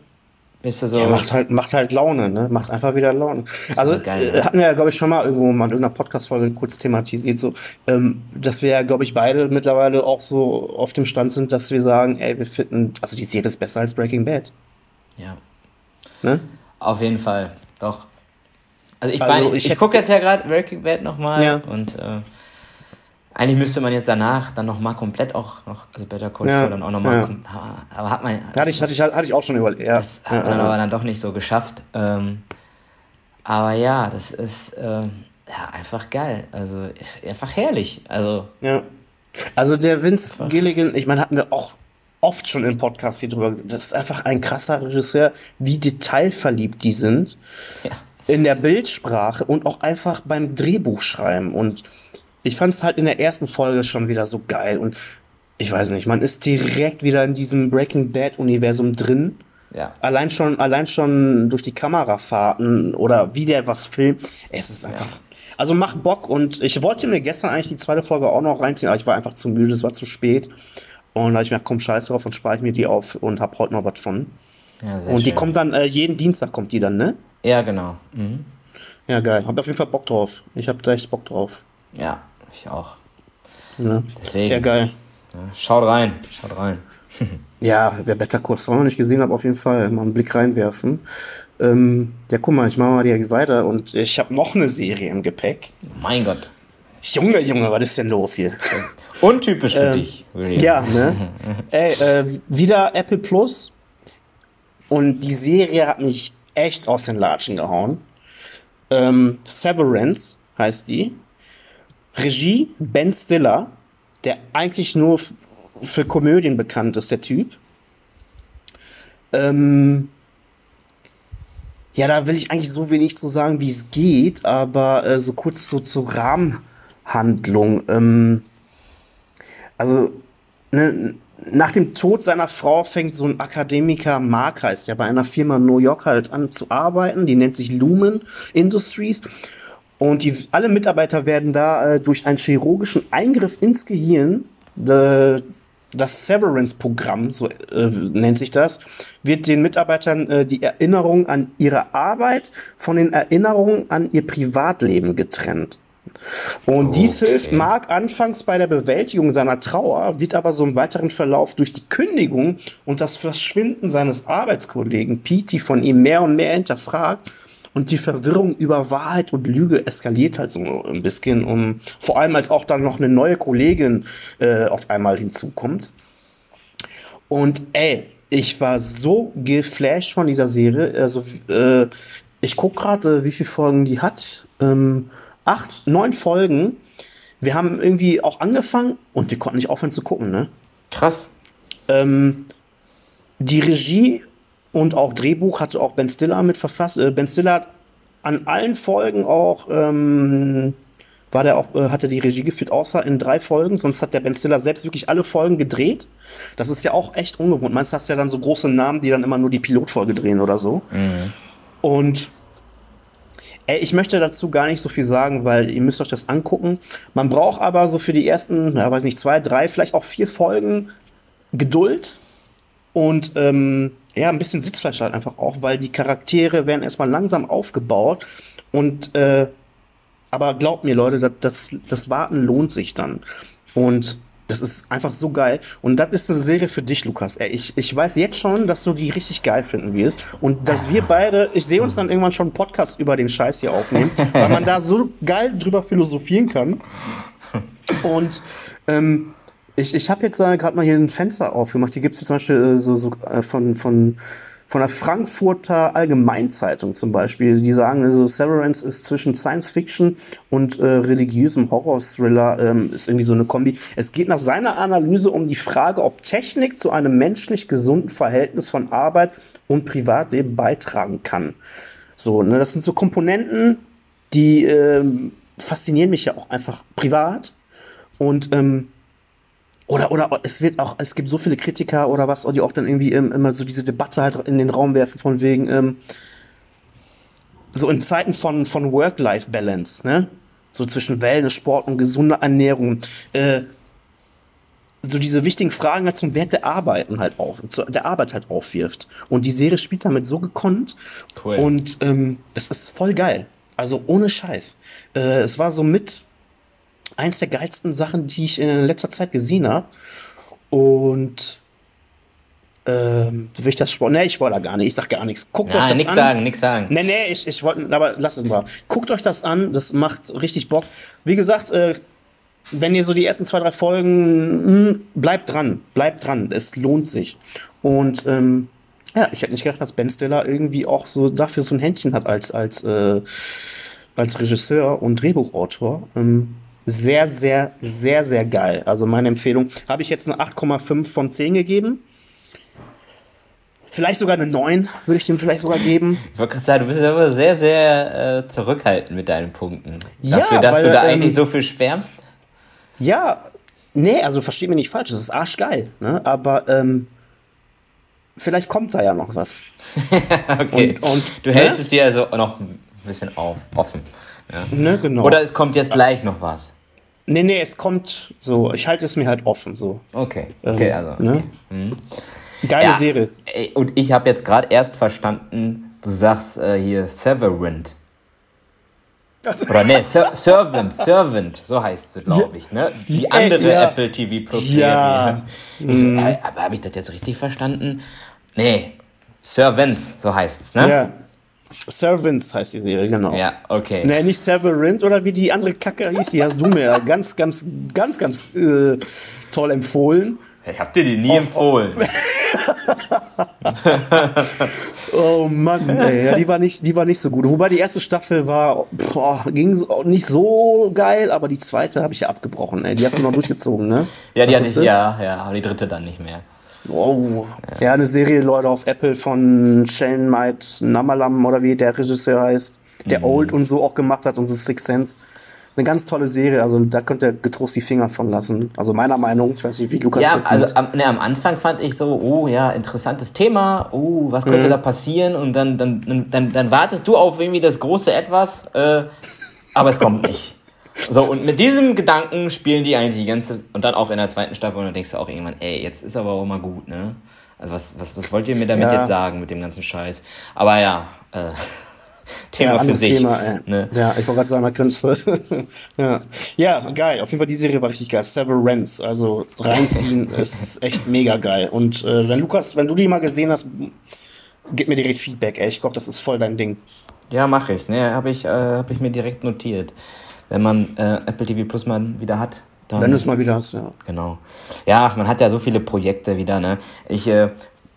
Bist du so. Ja, macht halt, macht halt Laune, ne? Macht einfach wieder Laune. Also, Geil, äh, ne? hatten wir ja, glaube ich, schon mal irgendwo mal in irgendeiner Podcast-Folge kurz thematisiert, so, ähm, dass wir ja, glaube ich, beide mittlerweile auch so auf dem Stand sind, dass wir sagen, ey, wir finden, also die Serie ist besser als Breaking Bad, ja, ne? auf jeden Fall, doch. Also ich Also meine, ich ich, gucke jetzt ja gerade Breaking Bad nochmal Ja. und äh, eigentlich müsste man jetzt danach dann nochmal komplett auch noch, also Better Call Ja, Saul dann auch nochmal, ja. aber hat man, Hatte ich, hatte ich, hatte ich auch schon überlegt, ja. das hat man aber dann doch nicht so geschafft. Ähm, aber ja, das ist ähm, ja einfach geil, also einfach herrlich, also Ja. Also der Vince Gilligan, ich meine, hatten wir auch oft schon im Podcast hier drüber, das ist einfach ein krasser Regisseur, wie detailverliebt die sind ja. in der Bildsprache und auch einfach beim Drehbuchschreiben. Und ich fand es halt in der ersten Folge schon wieder so geil. Und ich weiß nicht, man ist direkt wieder in diesem Breaking Bad-Universum drin. Ja. Allein schon, allein schon durch die Kamerafahrten oder wie der was filmt. Es ist einfach. Also macht Bock und ich wollte mir gestern eigentlich die zweite Folge auch noch reinziehen, aber ich war einfach zu müde, es war zu spät. Und da habe ich mir gedacht, komm, scheiß drauf und spare ich mir die auf und hab heute noch was von. ja sehr und die schön. kommt dann, äh, jeden Dienstag kommt die dann, ne? Ja, genau. Mhm. Ja, geil. Hab auf jeden Fall Bock drauf. Ich hab da echt Bock drauf. Ja, ich auch. Ne? Deswegen. Ja, geil. Schaut rein, schaut rein. Ja, wer Better Call Saul noch nicht gesehen hat, auf jeden Fall mal einen Blick reinwerfen. Ähm, ja, guck mal, ich mache mal direkt weiter und ich habe noch eine Serie im Gepäck. Mein Gott. Junge, Junge, was ist denn los hier? Untypisch für Ähm, dich, William. Ja, ne? Ey, äh, wieder Apple Plus. Und die Serie hat mich echt aus den Latschen gehauen. Ähm, Severance heißt die. Regie Ben Stiller, der eigentlich nur für Komödien bekannt ist, der Typ. Ähm, ja, da will ich eigentlich so wenig zu sagen, wie es geht, aber äh, so kurz so zur Rahmenhandlung. Ähm, also, ne, nach dem Tod seiner Frau fängt so ein Akademiker, Mark heißt der, bei einer Firma in New York halt an zu arbeiten. Die nennt sich Lumen Industries. Und die, alle Mitarbeiter werden da äh, durch einen chirurgischen Eingriff ins Gehirn, äh, das Severance-Programm, so äh, nennt sich das, wird den Mitarbeitern äh, die Erinnerung an ihre Arbeit von den Erinnerungen an ihr Privatleben getrennt. Und dies Okay. hilft Mark anfangs bei der Bewältigung seiner Trauer, wird aber so im weiteren Verlauf durch die Kündigung und das Verschwinden seines Arbeitskollegen Petey von ihm mehr und mehr hinterfragt. Und die Verwirrung über Wahrheit und Lüge eskaliert halt so ein bisschen. Um, vor allem, als auch dann noch eine neue Kollegin äh, auf einmal hinzukommt. Und ey, ich war so geflasht von dieser Serie. Also, äh, ich gucke gerade, wie viele Folgen die hat. Ähm, acht, neun Folgen. Wir haben irgendwie auch angefangen und wir konnten nicht aufhören zu gucken, ne? Krass. Ähm, die Regie und auch Drehbuch hatte auch Ben Stiller mit verfasst. Äh, ben Stiller hat an allen Folgen auch ähm, war der auch, äh, hatte die Regie geführt, außer in drei Folgen. Sonst hat der Ben Stiller selbst wirklich alle Folgen gedreht. Das ist ja auch echt ungewohnt. Meist hast du ja dann so große Namen, die dann immer nur die Pilotfolge drehen oder so. Mhm. Und ey, ich möchte dazu gar nicht so viel sagen, weil ihr müsst euch das angucken. Man braucht aber so für die ersten, ja, weiß nicht, zwei, drei, vielleicht auch vier Folgen Geduld und ähm, ja, ein bisschen Sitzfleisch halt einfach auch, weil die Charaktere werden erstmal langsam aufgebaut und äh, aber glaubt mir, Leute, das, das, das Warten lohnt sich dann. Und das ist einfach so geil. Und das ist eine Serie für dich, Lukas. Ey, ich, ich weiß jetzt schon, dass du die richtig geil finden wirst. Und dass wir beide, ich sehe uns dann irgendwann schon einen Podcast über den Scheiß hier aufnehmen, weil man da so geil drüber philosophieren kann. Und ähm, ich, ich habe jetzt gerade mal hier ein Fenster aufgemacht. Hier gibt es zum Beispiel äh, so, so äh, von, von von der Frankfurter Allgemeinzeitung zum Beispiel. Die sagen, also Severance ist zwischen Science Fiction und äh, religiösem Horror-Thriller, ähm, ist irgendwie so eine Kombi. Es geht nach seiner Analyse um die Frage, ob Technik zu einem menschlich gesunden Verhältnis von Arbeit und Privatleben beitragen kann. So, ne, das sind so Komponenten, die ähm, faszinieren mich ja auch einfach privat. Und ähm, oder, oder es wird auch, es gibt so viele Kritiker oder was, die auch dann irgendwie ähm, immer so diese Debatte halt in den Raum werfen, von wegen, ähm, so in Zeiten von, von Work-Life-Balance, ne? So zwischen Wellness, Sport und gesunder Ernährung, äh, so diese wichtigen Fragen halt zum Wert der Arbeiten halt auf, der Arbeit halt aufwirft. Und die Serie spielt damit so gekonnt. Cool. Und ähm, es ist voll geil. Also ohne Scheiß. Äh, es war so mit eins der geilsten Sachen, die ich in letzter Zeit gesehen habe. Und ähm, will ich das spoilern? Nee, ich spoilere gar nicht. Ich sag gar nichts. Guckt Nein, euch das nix an. sagen, nix sagen. Nee, nee, ich, ich wollte, aber lasst es mal. Guckt euch das an, das macht richtig Bock. Wie gesagt, äh, wenn ihr so die ersten zwei, drei Folgen, mh, hm, bleibt dran, bleibt dran, es lohnt sich. Und ähm, ja, ich hätte nicht gedacht, dass Ben Stiller irgendwie auch so dafür so ein Händchen hat als, als, äh, als Regisseur und Drehbuchautor. Ähm, sehr, sehr, sehr, sehr geil. Also meine Empfehlung. Habe ich jetzt eine 8,5 von 10 gegeben. Vielleicht sogar eine 9 würde ich dem vielleicht sogar geben. Ich wollte gerade sagen, du bist aber sehr, sehr äh, zurückhaltend mit deinen Punkten. Dafür, ja, dass weil, du da ähm, eigentlich so viel schwärmst. Ja, nee, also versteht mich nicht falsch, das ist arschgeil. Ne? Aber ähm, vielleicht kommt da ja noch was. okay. Und, und, du hältst ne? es dir also noch ein bisschen auf, offen. Ja? Ne, genau. Oder es kommt jetzt gleich noch was. Nee, nee, es kommt so. Ich halte es mir halt offen so. Okay, okay, also. also ne? Mhm. Geile ja, Serie. Und ich habe jetzt gerade erst verstanden, du sagst äh, hier Severant. Oder ne, Ser Servant, Servant, so heißt es, glaube ich, ne? Die andere ja. Apple TV Plus Serie. Ja. Ich, mhm. äh, aber habe ich das jetzt richtig verstanden? Nee, Servants, so heißt es, ne? Ja. Servants heißt die Serie, genau. Ja, okay. Nee, nicht Severance oder wie die andere Kacke hieß, die hast du mir ganz, ganz, ganz, ganz äh, toll empfohlen. Ich hab dir die nie oh, empfohlen. oh Mann, ey, ja, die war nicht, die war nicht so gut. Wobei die erste Staffel war, boah, ging nicht so geil, aber die zweite habe ich ja abgebrochen. Ey. Die hast du noch durchgezogen, ne? Ja, die hatte ich, ja, ja, aber die dritte dann nicht mehr. Oh, ja. ja, eine Serie, Leute, auf Apple von Shane Might Namalam oder wie der Regisseur heißt, der mhm. Old und so auch gemacht hat und so Six Sense. Eine ganz tolle Serie, also da könnt ihr getrost die Finger von lassen. Also meiner Meinung, ich weiß nicht, wie Lukas Ja, also am, ne, am Anfang fand ich so, oh ja, interessantes Thema, oh, was könnte mhm. da passieren? Und dann, dann, dann, dann wartest du auf irgendwie das große Etwas, äh, aber es kommt nicht. So, und mit diesem Gedanken spielen die eigentlich die ganze, und dann auch in der zweiten Staffel, und dann denkst du auch irgendwann, ey, jetzt ist aber auch mal gut, ne? Also was, was, was wollt ihr mir damit ja. jetzt sagen, mit dem ganzen Scheiß? Aber ja, äh, Thema ja, für sich. Thema, ne? Ja, ich wollte gerade sagen, da könntest ja. ja, geil. Auf jeden Fall, die Serie war richtig geil. Severance, also reinziehen ist echt mega geil. Und äh, wenn Lukas, wenn du die mal gesehen hast, gib mir direkt Feedback, ey. Ich glaube, das ist voll dein Ding. Ja, mache ich. Ne, habe ich, äh, hab ich mir direkt notiert wenn man äh, Apple TV Plus mal wieder hat. Dann, wenn du es mal wieder hast, ja. Genau. Ja, man hat ja so viele Projekte wieder, ne? Ich äh,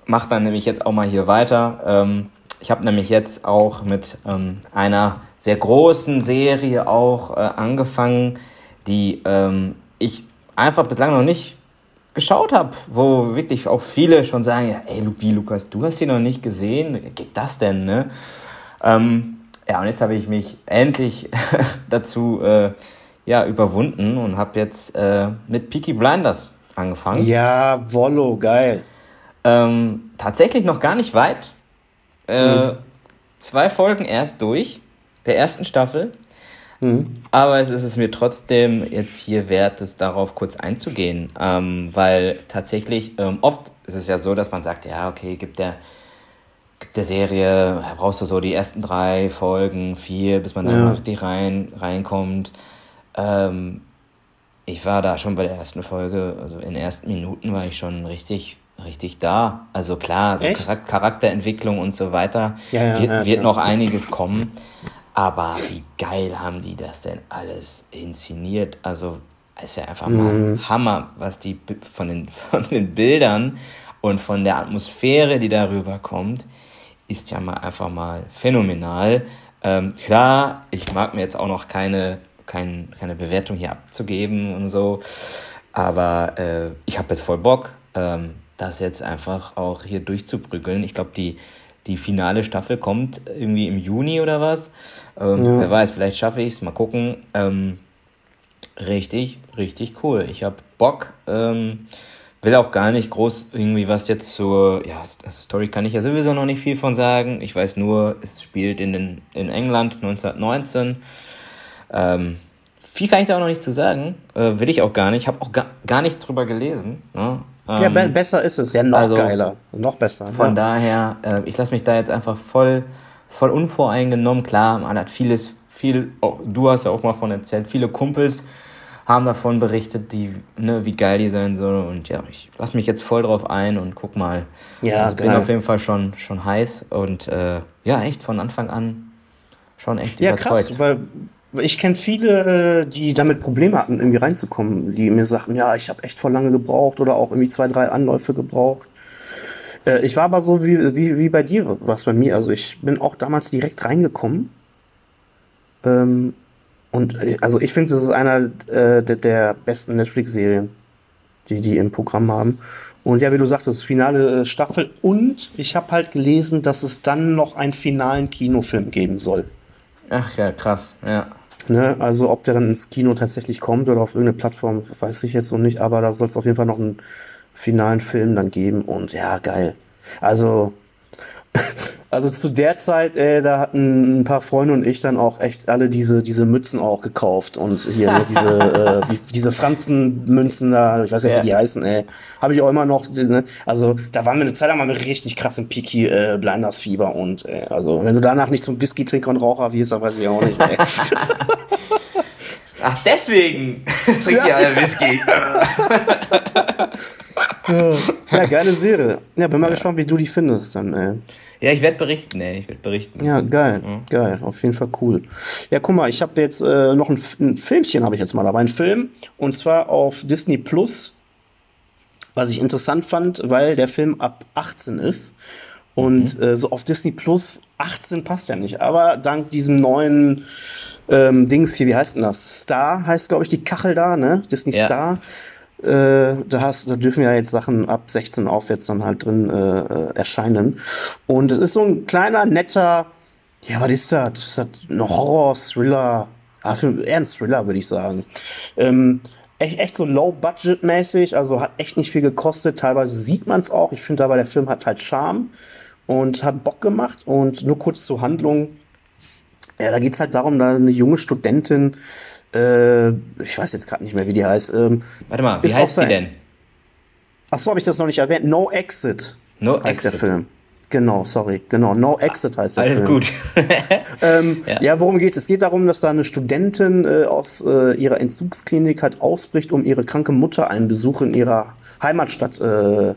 mache dann nämlich jetzt auch mal hier weiter. Ähm, ich habe nämlich jetzt auch mit ähm, einer sehr großen Serie auch äh, angefangen, die ähm, ich einfach bislang noch nicht geschaut habe, wo wirklich auch viele schon sagen, ja, ey, wie Lukas, du hast sie noch nicht gesehen, geht das denn, ne? Ähm, ja, und jetzt habe ich mich endlich dazu äh, ja, überwunden und habe jetzt äh, mit Peaky Blinders angefangen. Ja, Wollo, geil. Ähm, tatsächlich noch gar nicht weit. Äh, mhm. Zwei Folgen erst durch, der ersten Staffel. Mhm. Aber es ist es mir trotzdem jetzt hier wert, es darauf kurz einzugehen. Ähm, weil tatsächlich, ähm, oft ist es ja so, dass man sagt, ja, okay, gibt der, der Serie, brauchst du so die ersten drei Folgen, vier, bis man dann ja. richtig rein, reinkommt. Ähm, ich war da schon bei der ersten Folge, also in den ersten Minuten war ich schon richtig, richtig da. Also klar, so Charakterentwicklung und so weiter ja, ja, wird, wird noch einiges kommen. Aber wie geil haben die das denn alles inszeniert? Also, ist ja einfach mal mhm. Hammer, was die von den, von den Bildern und von der Atmosphäre, die darüber kommt, ist ja mal einfach mal phänomenal. Ähm, klar, ich mag mir jetzt auch noch keine, kein, keine Bewertung hier abzugeben und so, aber äh, ich habe jetzt voll Bock, ähm, das jetzt einfach auch hier durchzuprügeln. Ich glaube, die, die finale Staffel kommt irgendwie im Juni oder was. Ähm, ja. Wer weiß, vielleicht schaffe ich es. Mal gucken. Ähm, richtig, richtig cool. Ich habe Bock. Ähm, will auch gar nicht groß irgendwie was jetzt zur ja, also Story kann ich ja sowieso noch nicht viel von sagen. Ich weiß nur, es spielt in, den, in England 1919. Ähm, viel kann ich da auch noch nicht zu sagen. Äh, will ich auch gar nicht. Habe auch gar, gar nichts drüber gelesen. Ne? ja, be ähm, besser ist es. Ja, noch also, geiler. Noch besser. Von ja. daher, äh, ich lasse mich da jetzt einfach voll, voll unvoreingenommen. Klar, man hat vieles, viel, oh, du hast ja auch mal von erzählt, viele Kumpels haben davon berichtet, die, ne, wie geil die sein soll. Und ja, ich lasse mich jetzt voll drauf ein und guck mal. Ja, also bin auf jeden Fall schon, schon heiß und äh, ja, echt von Anfang an schon echt ja, überzeugt. Krass, weil ich kenne viele, äh, die damit Probleme hatten, irgendwie reinzukommen, die mir sagten, ja, ich habe echt voll lange gebraucht oder auch irgendwie zwei, drei Anläufe gebraucht. Äh, ich war aber so wie, wie, wie bei dir, was bei mir. Also ich bin auch damals direkt reingekommen. Ähm, und äh, also ich finde, das ist einer äh, der, der besten Netflix-Serien, die die im Programm haben. Und ja, wie du sagtest, finale Staffel. Und ich habe halt gelesen, dass es dann noch einen finalen Kinofilm geben soll. Ach ja, krass, ja. Ne, also ob der dann ins Kino tatsächlich kommt oder auf irgendeine Plattform, weiß ich jetzt noch nicht, aber da soll es auf jeden Fall noch einen finalen Film dann geben und ja, geil. Also also zu der Zeit, ey, da hatten ein paar Freunde und ich dann auch echt alle diese, diese Mützen auch gekauft und hier ne, diese, äh, wie, diese Franzenmünzen da, ich weiß nicht, ja. wie die heißen, ey, habe ich auch immer noch. Ne? Also da waren wir eine Zeit lang mal richtig krass im Peaky äh, Blinders Fieber und ey, also wenn du danach nicht zum Whisky-Trinker und Raucher wirst, dann weiß ich auch nicht. Ey. Ach, deswegen trinkt ihr alle Whisky. ja, geile Serie. Ja, bin mal ja. gespannt, wie du die findest dann, ey. Ja, ich werde berichten, ey. Ich werde berichten. Ja, geil. Ja. Geil. Auf jeden Fall cool. Ja, guck mal, ich habe jetzt äh, noch ein, ein Filmchen, habe ich jetzt mal dabei. Ein Film. Und zwar auf Disney Plus. Was ich interessant fand, weil der Film ab 18 ist. Und mhm. äh, so auf Disney Plus 18 passt ja nicht. Aber dank diesem neuen ähm, Dings hier, wie heißt denn das? Star heißt, glaube ich, die Kachel da, ne? Disney ja. Star. Äh, da, hast, da dürfen ja jetzt Sachen ab 16 aufwärts dann halt drin äh, äh, erscheinen. Und es ist so ein kleiner, netter, ja, was ist das? Ist das ein Horror-Thriller? Ah, eher ein Thriller, würde ich sagen. Ähm, echt, echt so low-budget-mäßig, also hat echt nicht viel gekostet. Teilweise sieht man es auch. Ich finde aber, der Film hat halt Charme und hat Bock gemacht. Und nur kurz zur Handlung. Ja, da geht es halt darum, da eine junge Studentin äh, ich weiß jetzt gerade nicht mehr, wie die heißt. Ähm, Warte mal, wie heißt sie denn? Achso, habe ich das noch nicht erwähnt. No Exit. No heißt Exit. der Film. Genau, sorry. Genau, No Exit heißt der Alles Film. gut. ähm, ja. ja. worum geht es? Es geht darum, dass da eine Studentin äh, aus äh, ihrer Entzugsklinik halt ausbricht, um ihre kranke Mutter einen Besuch in ihrer Heimatstadt äh,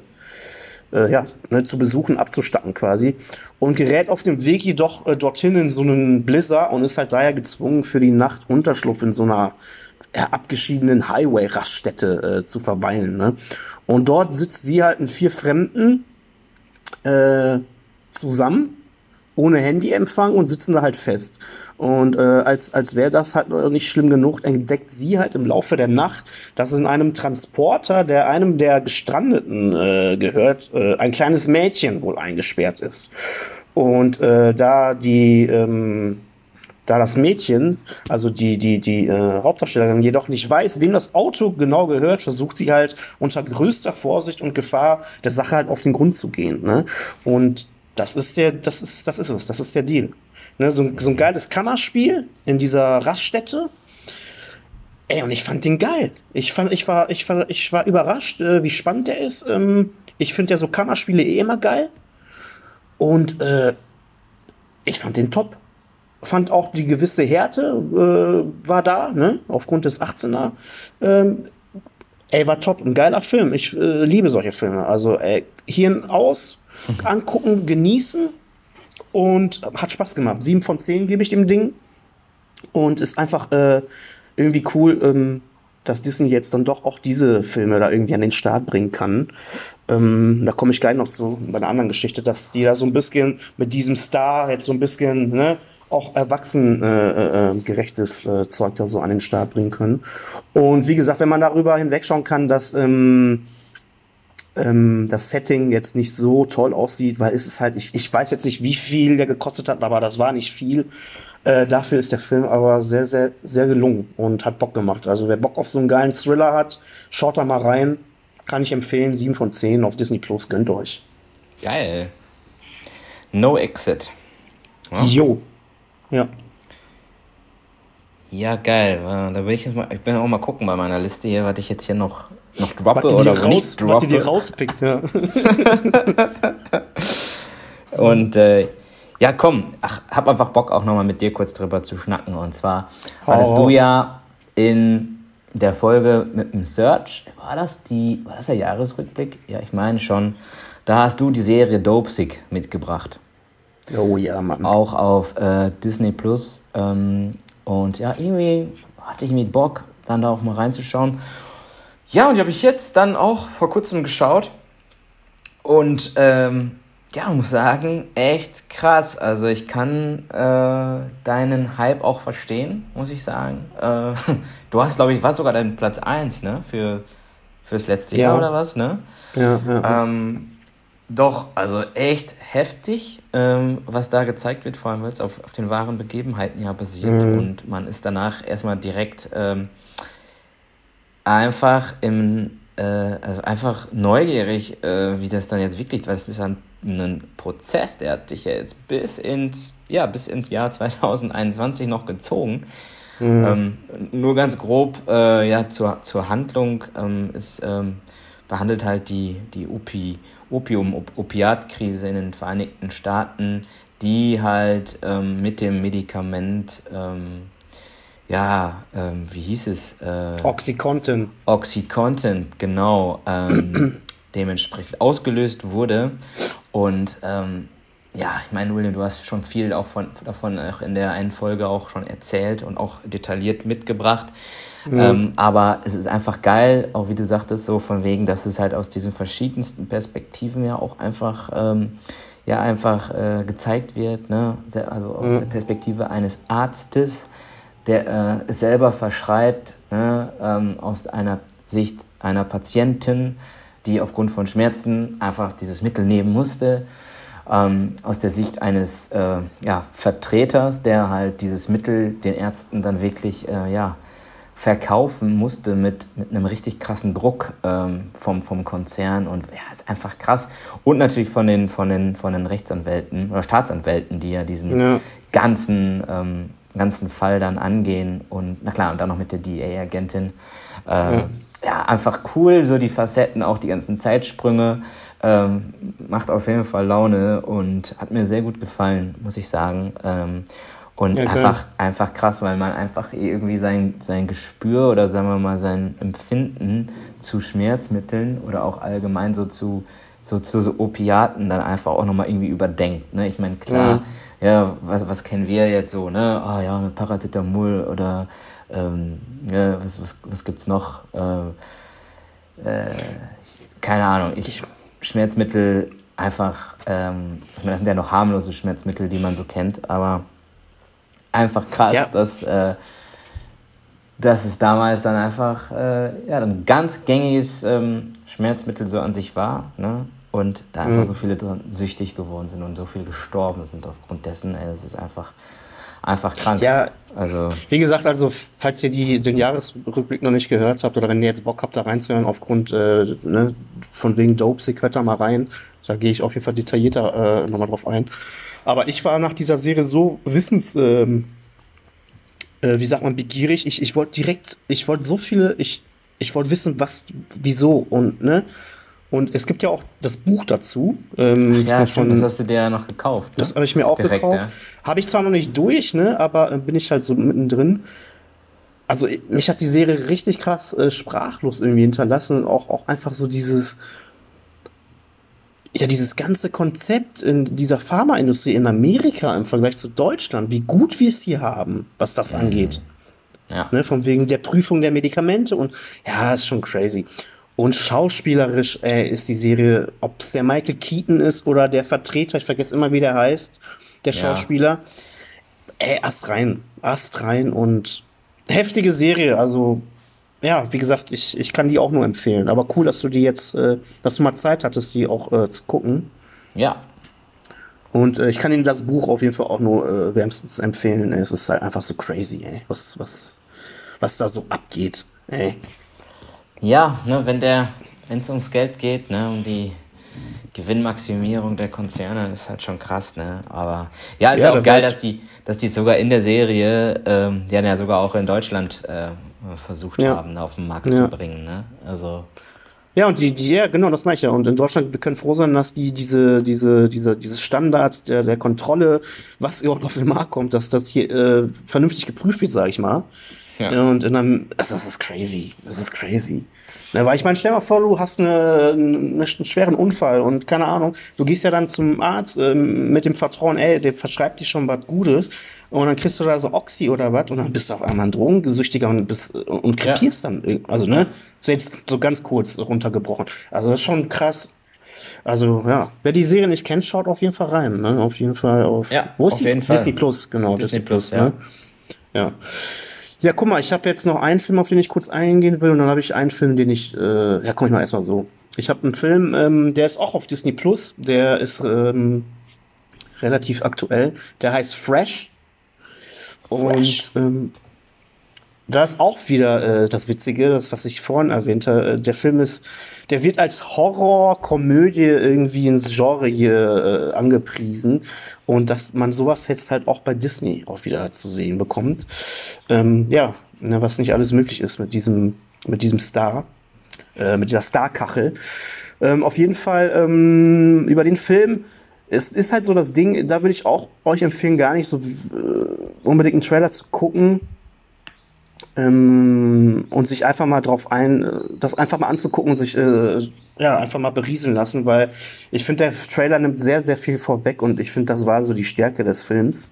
äh, ja, ne, zu besuchen, abzustatten quasi. Und gerät auf dem Weg jedoch äh, dorthin in so einen Blizzard und ist halt daher gezwungen, für die Nacht Unterschlupf in so einer ja, abgeschiedenen Highway-Raststätte äh, zu verweilen. Ne? Und dort sitzt sie halt mit vier Fremden äh, zusammen ohne Handyempfang und sitzen da halt fest. Und äh, als, als wäre das halt nicht schlimm genug, entdeckt sie halt im Laufe der Nacht, dass in einem Transporter, der einem der Gestrandeten äh, gehört, äh, ein kleines Mädchen wohl eingesperrt ist. Und äh, da die ähm, da das Mädchen, also die, die, die äh, Hauptdarstellerin, jedoch nicht weiß, wem das Auto genau gehört, versucht sie halt unter größter Vorsicht und Gefahr der Sache halt auf den Grund zu gehen. Ne? Und das ist der, das ist, das ist es, das ist der Deal. Ne? So, so ein geiles Kammerspiel in dieser Raststätte. Ey, und ich fand den geil. Ich fand, ich war, ich war, ich war überrascht, äh, wie spannend der ist. Ähm, ich finde ja so Kammerspiele eh immer geil. Und äh, ich fand den top fand auch die gewisse Härte äh, war da, ne? aufgrund des 18er. Ähm, ey, war top, ein geiler Film. Ich äh, liebe solche Filme. Also ey, Hirn aus, angucken, genießen und hat Spaß gemacht. Sieben von zehn gebe ich dem Ding und ist einfach äh, irgendwie cool, ähm, dass Disney jetzt dann doch auch diese Filme da irgendwie an den Start bringen kann. Ähm, da komme ich gleich noch zu bei einer anderen Geschichte, dass die da so ein bisschen mit diesem Star jetzt so ein bisschen ne, auch erwachsengerechtes äh, äh, äh, Zeug da so an den Start bringen können. Und wie gesagt, wenn man darüber hinwegschauen kann, dass ähm, ähm, das Setting jetzt nicht so toll aussieht, weil es ist halt, ich, ich weiß jetzt nicht, wie viel der gekostet hat, aber das war nicht viel. Äh, dafür ist der Film aber sehr, sehr, sehr gelungen und hat Bock gemacht. Also wer Bock auf so einen geilen Thriller hat, schaut da mal rein. Kann ich empfehlen. 7 von 10 auf Disney Plus, gönnt euch. Geil. No Exit. Ja. Jo. Ja. Ja, geil. Da will ich jetzt mal, ich bin auch mal gucken bei meiner Liste hier, was ich jetzt hier noch, noch droppe oder raus, nicht droppe. Was die dir rauspickt, ja. Und äh, ja, komm, ach, hab einfach Bock auch nochmal mit dir kurz drüber zu schnacken. Und zwar hattest du ja in der Folge mit dem Search, war das die, war das der Jahresrückblick? Ja, ich meine schon. Da hast du die Serie Dopesick mitgebracht. Oh ja, Mann. Auch auf äh, Disney Plus. Ähm, und ja, irgendwie hatte ich mit Bock, dann da auch mal reinzuschauen. Ja, und die habe ich jetzt dann auch vor kurzem geschaut. Und ähm, ja, muss sagen, echt krass. Also ich kann äh, deinen Hype auch verstehen, muss ich sagen. Äh, du hast, glaube ich, war sogar dein Platz 1, ne? Für, fürs letzte ja. Jahr oder was, ne? Ja, ja. Ähm, doch, also echt heftig, ähm, was da gezeigt wird, vor allem weil es auf, auf den wahren Begebenheiten ja basiert mhm. und man ist danach erstmal direkt ähm, einfach im, äh, also einfach neugierig, äh, wie das dann jetzt wirklich, weil es ist ein, ein Prozess, der hat sich ja jetzt bis ins, ja, bis ins Jahr 2021 noch gezogen. Mhm. Ähm, nur ganz grob, äh, ja, zur, zur Handlung ähm, ist ähm, behandelt halt die, die Opi, Opium-Opiatkrise in den Vereinigten Staaten, die halt ähm, mit dem Medikament, ähm, ja, ähm, wie hieß es? Äh, Oxycontin. Oxycontin, genau, ähm, dementsprechend ausgelöst wurde. Und ähm, ja, ich meine, William, du hast schon viel auch von, davon auch in der einen Folge auch schon erzählt und auch detailliert mitgebracht. Mhm. Ähm, aber es ist einfach geil, auch wie du sagtest, so von wegen, dass es halt aus diesen verschiedensten Perspektiven ja auch einfach, ähm, ja, einfach äh, gezeigt wird. Ne? Also aus mhm. der Perspektive eines Arztes, der äh, es selber verschreibt, ne? ähm, aus einer Sicht einer Patientin, die aufgrund von Schmerzen einfach dieses Mittel nehmen musste. Ähm, aus der Sicht eines äh, ja, Vertreters, der halt dieses Mittel den Ärzten dann wirklich äh, ja, verkaufen musste mit, mit einem richtig krassen Druck ähm, vom, vom Konzern und ja, ist einfach krass. Und natürlich von den, von den, von den Rechtsanwälten oder Staatsanwälten, die ja diesen ja. ganzen, ähm, ganzen Fall dann angehen und na klar, und dann noch mit der DEA-Agentin. Äh, ja. ja. einfach cool, so die Facetten, auch die ganzen Zeitsprünge. Ähm, macht auf jeden Fall Laune und hat mir sehr gut gefallen, muss ich sagen. Ähm, und ja, einfach, einfach krass, weil man einfach irgendwie sein, sein Gespür oder sagen wir mal sein Empfinden zu Schmerzmitteln oder auch allgemein so zu, so zu so Opiaten dann einfach auch nochmal irgendwie überdenkt. Ne? Ich meine, klar, mhm. Ja, was, was kennen wir jetzt so, ne? Ah ja, eine Paracetamol oder ähm, ja, was, was, was gibt's noch? Äh, äh, keine Ahnung, ich Schmerzmittel einfach, ähm, ich meine, das sind ja noch harmlose Schmerzmittel, die man so kennt, aber einfach krass, ja. dass, äh, dass es damals dann einfach äh, ja, ein ganz gängiges ähm, Schmerzmittel so an sich war. Ne? Und da einfach mhm. so viele dran süchtig geworden sind und so viele gestorben sind aufgrund dessen. Ey, das ist einfach, einfach krank. Ja, also. Wie gesagt, also, falls ihr die, den Jahresrückblick noch nicht gehört habt oder wenn ihr jetzt Bock habt, da reinzuhören, aufgrund äh, ne, von wegen Dopesick, hört da mal rein. Da gehe ich auf jeden Fall detaillierter äh, nochmal drauf ein. Aber ich war nach dieser Serie so wissens, ähm, äh, wie sagt man, begierig. Ich, ich wollte direkt, ich wollte so viele, ich, ich wollte wissen, was, wieso und, ne? Und es gibt ja auch das Buch dazu. Ähm, ja, von, das hast du dir ja noch gekauft. Ne? Das habe ich mir auch Direkt, gekauft. Ja. Habe ich zwar noch nicht durch, ne, aber äh, bin ich halt so mittendrin. Also mich hat die Serie richtig krass äh, sprachlos irgendwie hinterlassen und auch, auch einfach so dieses, ja, dieses ganze Konzept in dieser Pharmaindustrie in Amerika im Vergleich zu Deutschland, wie gut wir es hier haben, was das mhm. angeht. Ja. Ne, von wegen der Prüfung der Medikamente und ja, ist schon crazy. Und schauspielerisch äh, ist die Serie, ob es der Michael Keaton ist oder der Vertreter, ich vergesse immer, wie der heißt, der Schauspieler. Ja. Ey, Ast rein, Ast rein und heftige Serie. Also, ja, wie gesagt, ich, ich kann die auch nur empfehlen. Aber cool, dass du die jetzt, äh, dass du mal Zeit hattest, die auch äh, zu gucken. Ja. Und äh, ich kann Ihnen das Buch auf jeden Fall auch nur äh, wärmstens empfehlen. Es ist halt einfach so crazy, ey, was, was, was da so abgeht. Ey. Ja, ne, wenn der, wenn es ums Geld geht, ne, um die Gewinnmaximierung der Konzerne, ist halt schon krass, ne? Aber ja, ist ja, auch geil, dass die, dass die sogar in der Serie, ähm, die haben ja sogar auch in Deutschland äh, versucht ja. haben, auf den Markt ja. zu bringen, ne? Also. Ja, und die, die, ja, genau, das mache ich ja. Und in Deutschland, wir können froh sein, dass die diese, diese, diese, dieses Standard der, der Kontrolle, was überhaupt auf den Markt kommt, dass das hier äh, vernünftig geprüft wird, sage ich mal. Ja. Und in einem, also das ist crazy. Das ist crazy. Ne, weil ich meine, stell mal vor, du hast eine, eine, einen schweren Unfall und keine Ahnung, du gehst ja dann zum Arzt äh, mit dem Vertrauen, ey, der verschreibt dir schon was Gutes und dann kriegst du da so Oxy oder was und dann bist du auf einmal ein Drogengesüchtiger und, bist, und krepierst ja. dann. Also, ne? So jetzt so ganz kurz runtergebrochen. Also das ist schon krass. Also ja, wer die Serie nicht kennt, schaut auf jeden Fall rein. Ne? Auf jeden Fall auf. Ja, wo ist auf die? jeden Fall. Disney Plus, genau. Disney, Disney Plus, Plus, ja. Ne? Ja. Ja, guck mal, ich habe jetzt noch einen Film, auf den ich kurz eingehen will, und dann habe ich einen Film, den ich. Äh, ja, komm ich mal erstmal so. Ich habe einen Film, ähm, der ist auch auf Disney Plus, der ist ähm, relativ aktuell. Der heißt Fresh. Fresh. Und ähm, da ist auch wieder äh, das Witzige, das, was ich vorhin erwähnte. Äh, der Film ist, der wird als Horror-Komödie irgendwie ins Genre hier äh, angepriesen. Und dass man sowas jetzt halt auch bei Disney auch wieder zu sehen bekommt. Ähm, ja, ne, was nicht alles möglich ist mit diesem, mit diesem Star, äh, mit dieser Starkachel. Ähm, auf jeden Fall ähm, über den Film es ist halt so das Ding, da würde ich auch euch empfehlen, gar nicht so äh, unbedingt einen Trailer zu gucken, ähm, und sich einfach mal drauf ein, äh, das einfach mal anzugucken und sich äh, ja einfach mal berieseln lassen, weil ich finde, der Trailer nimmt sehr, sehr viel vorweg und ich finde, das war so die Stärke des Films.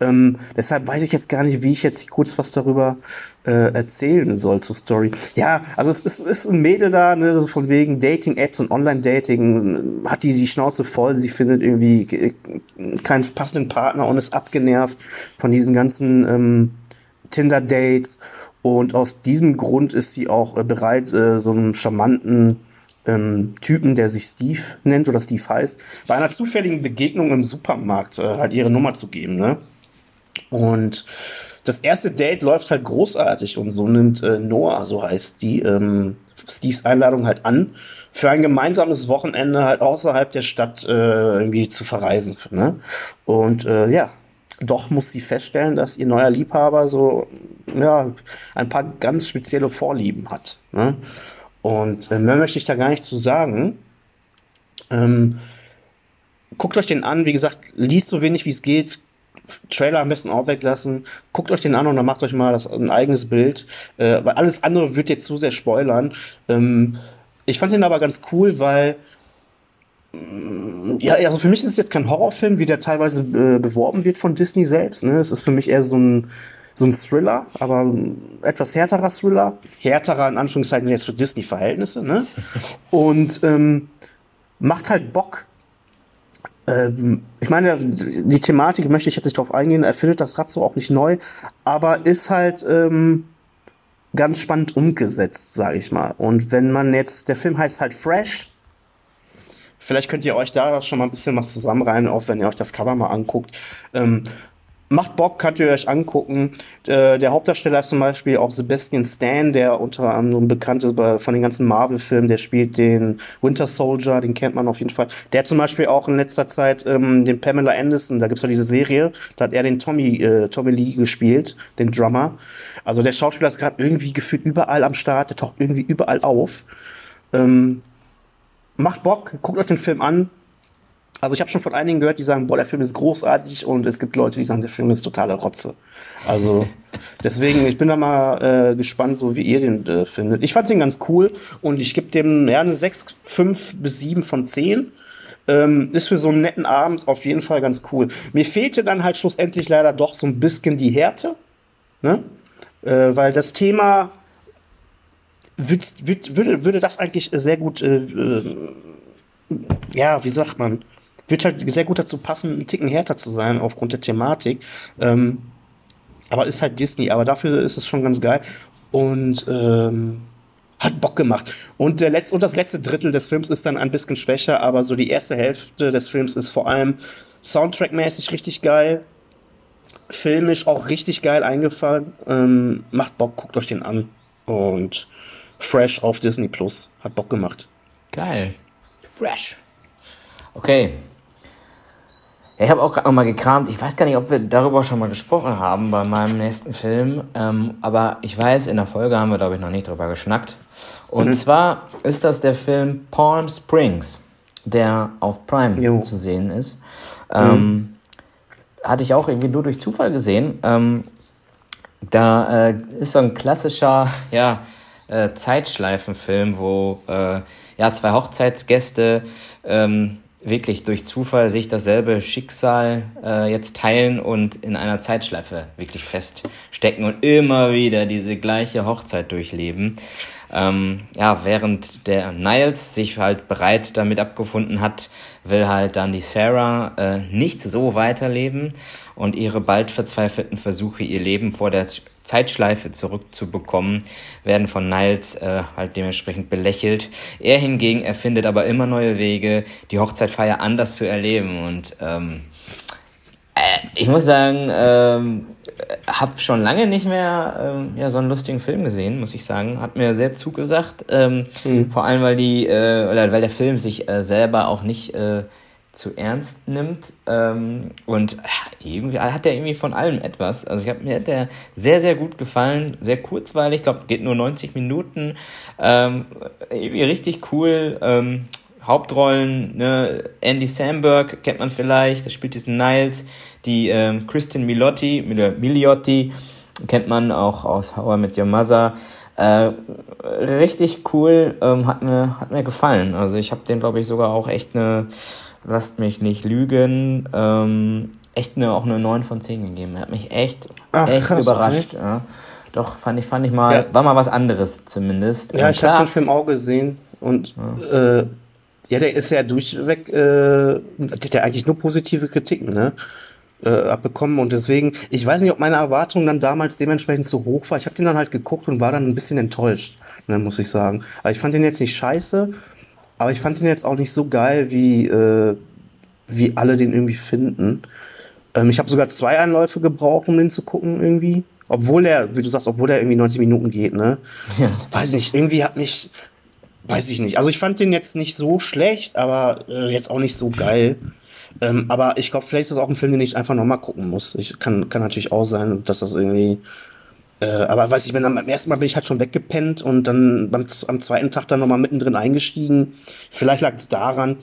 Ähm, deshalb weiß ich jetzt gar nicht, wie ich jetzt kurz was darüber äh, erzählen soll zur Story. Ja, also es ist, ist ein Mädel da, ne, so von wegen Dating-Apps und Online-Dating, hat die die Schnauze voll, sie findet irgendwie keinen passenden Partner und ist abgenervt von diesen ganzen ähm, Tinder-Dates. Und aus diesem Grund ist sie auch äh, bereit, äh, so einen charmanten ähm, Typen, der sich Steve nennt oder Steve heißt, bei einer zufälligen Begegnung im Supermarkt äh, halt ihre Nummer zu geben. Ne? Und das erste Date läuft halt großartig und so nimmt äh, Noah, so heißt die, ähm, Steves Einladung halt an, für ein gemeinsames Wochenende halt außerhalb der Stadt äh, irgendwie zu verreisen. Ne? Und äh, ja, doch muss sie feststellen, dass ihr neuer Liebhaber so ja, ein paar ganz spezielle Vorlieben hat. Ne? Und äh, mehr möchte ich da gar nicht zu sagen. Ähm, guckt euch den an, wie gesagt, liest so wenig wie es geht. Trailer am besten auch weglassen. Guckt euch den an und dann macht euch mal das, ein eigenes Bild. Äh, weil alles andere wird jetzt zu sehr spoilern. Ähm, ich fand den aber ganz cool, weil ja, also für mich ist es jetzt kein Horrorfilm, wie der teilweise äh, beworben wird von Disney selbst. Ne? Es ist für mich eher so ein, so ein Thriller, aber ein etwas härterer Thriller. Härterer in Anführungszeichen jetzt für Disney-Verhältnisse. Ne? Und ähm, macht halt Bock. Ähm, ich meine, die Thematik möchte ich jetzt nicht drauf eingehen, er findet das Rad so auch nicht neu, aber ist halt ähm, ganz spannend umgesetzt, sage ich mal. Und wenn man jetzt, der Film heißt halt Fresh, vielleicht könnt ihr euch da schon mal ein bisschen was zusammenreihen, auch wenn ihr euch das Cover mal anguckt. Ähm, Macht Bock, könnt ihr euch angucken. Äh, der Hauptdarsteller ist zum Beispiel auch Sebastian Stan, der unter anderem bekannt ist von den ganzen Marvel-Filmen. Der spielt den Winter Soldier, den kennt man auf jeden Fall. Der hat zum Beispiel auch in letzter Zeit ähm, den Pamela Anderson, da gibt's ja diese Serie, da hat er den Tommy, äh, Tommy Lee gespielt, den Drummer. Also der Schauspieler ist gerade irgendwie gefühlt überall am Start, der taucht irgendwie überall auf. Ähm, macht Bock, guckt euch den Film an, also ich habe schon von einigen gehört, die sagen, boah, der Film ist großartig und es gibt Leute, die sagen, der Film ist totale Rotze. Also deswegen, ich bin da mal äh, gespannt, so wie ihr den äh, findet. Ich fand den ganz cool und ich gebe dem ja eine 6, 5 bis 7 von 10. Ähm, ist für so einen netten Abend auf jeden Fall ganz cool. Mir fehlte dann halt schlussendlich leider doch so ein bisschen die Härte, ne? Äh, weil das Thema würd, würd, würde, würde das eigentlich sehr gut, äh, äh, ja, wie sagt man, wird halt sehr gut dazu passen, einen Ticken härter zu sein aufgrund der Thematik. Ähm, aber ist halt Disney, aber dafür ist es schon ganz geil. Und ähm, hat Bock gemacht. Und, der letzte, und das letzte Drittel des Films ist dann ein bisschen schwächer, aber so die erste Hälfte des Films ist vor allem Soundtrack-mäßig richtig geil. Filmisch auch richtig geil eingefallen. Ähm, macht Bock, guckt euch den an. Und fresh auf Disney Plus. Hat Bock gemacht. Geil. Fresh. Okay, ich habe auch gerade nochmal gekramt. Ich weiß gar nicht, ob wir darüber schon mal gesprochen haben bei meinem nächsten Film. Ähm, aber ich weiß, in der Folge haben wir, glaube ich, noch nicht drüber geschnackt. Und mhm. zwar ist das der Film Palm Springs, der auf Prime jo. zu sehen ist. Ähm, mhm. Hatte ich auch irgendwie nur durch Zufall gesehen. Ähm, da äh, ist so ein klassischer, ja, äh, Zeitschleifenfilm, wo äh, ja zwei Hochzeitsgäste ähm, wirklich durch Zufall sich dasselbe Schicksal äh, jetzt teilen und in einer Zeitschleife wirklich feststecken und immer wieder diese gleiche Hochzeit durchleben. Ähm, ja, während der Niles sich halt bereit damit abgefunden hat, will halt dann die Sarah äh, nicht so weiterleben und ihre bald verzweifelten Versuche, ihr Leben vor der Zeitschleife zurückzubekommen, werden von Niles äh, halt dementsprechend belächelt. Er hingegen erfindet aber immer neue Wege, die Hochzeitfeier anders zu erleben. Und ähm, äh, ich muss sagen, ähm, habe schon lange nicht mehr ähm, ja, so einen lustigen Film gesehen, muss ich sagen. Hat mir sehr zugesagt. Ähm, mhm. Vor allem, weil, die, äh, weil der Film sich äh, selber auch nicht... Äh, zu ernst nimmt. Ähm, und irgendwie hat er irgendwie von allem etwas. Also ich habe mir hat der sehr, sehr gut gefallen, sehr kurzweilig, ich glaube, geht nur 90 Minuten. Ähm, irgendwie richtig cool. Ähm, Hauptrollen, ne? Andy Samberg kennt man vielleicht, der spielt diesen Niles, die ähm, Kristin Milotti, Miliotti kennt man auch aus How I Met Your Mother. Äh, richtig cool, ähm, hat, mir, hat mir gefallen. Also ich habe den, glaube ich, sogar auch echt eine lasst mich nicht lügen, ähm, echt eine, auch eine 9 von 10 gegeben. Er hat mich echt, Ach, echt krass, überrascht. Ja. Doch, fand ich, fand ich mal, ja. war mal was anderes zumindest. Ja, ähm, ich habe den Film auch gesehen und ja. Äh, ja, der ist ja durchweg, äh, der hat ja eigentlich nur positive Kritiken, ne? Äh, abbekommen und deswegen, ich weiß nicht, ob meine Erwartung dann damals dementsprechend so hoch war. Ich habe den dann halt geguckt und war dann ein bisschen enttäuscht, ne, muss ich sagen. Aber ich fand den jetzt nicht scheiße, aber ich fand den jetzt auch nicht so geil, wie, äh, wie alle den irgendwie finden. Ähm, ich habe sogar zwei Anläufe gebraucht, um den zu gucken irgendwie. Obwohl er, wie du sagst, obwohl er irgendwie 90 Minuten geht, ne? Ja. Weiß nicht, irgendwie hat mich, weiß ich nicht. Also ich fand den jetzt nicht so schlecht, aber äh, jetzt auch nicht so geil. Ähm, aber ich glaube, vielleicht ist das auch ein Film, den ich einfach nochmal gucken muss. Ich kann, kann natürlich auch sein, dass das irgendwie äh, aber weiß ich, wenn am ersten Mal bin ich halt schon weggepennt und dann beim, am zweiten Tag dann nochmal mittendrin eingestiegen. Vielleicht lag es daran.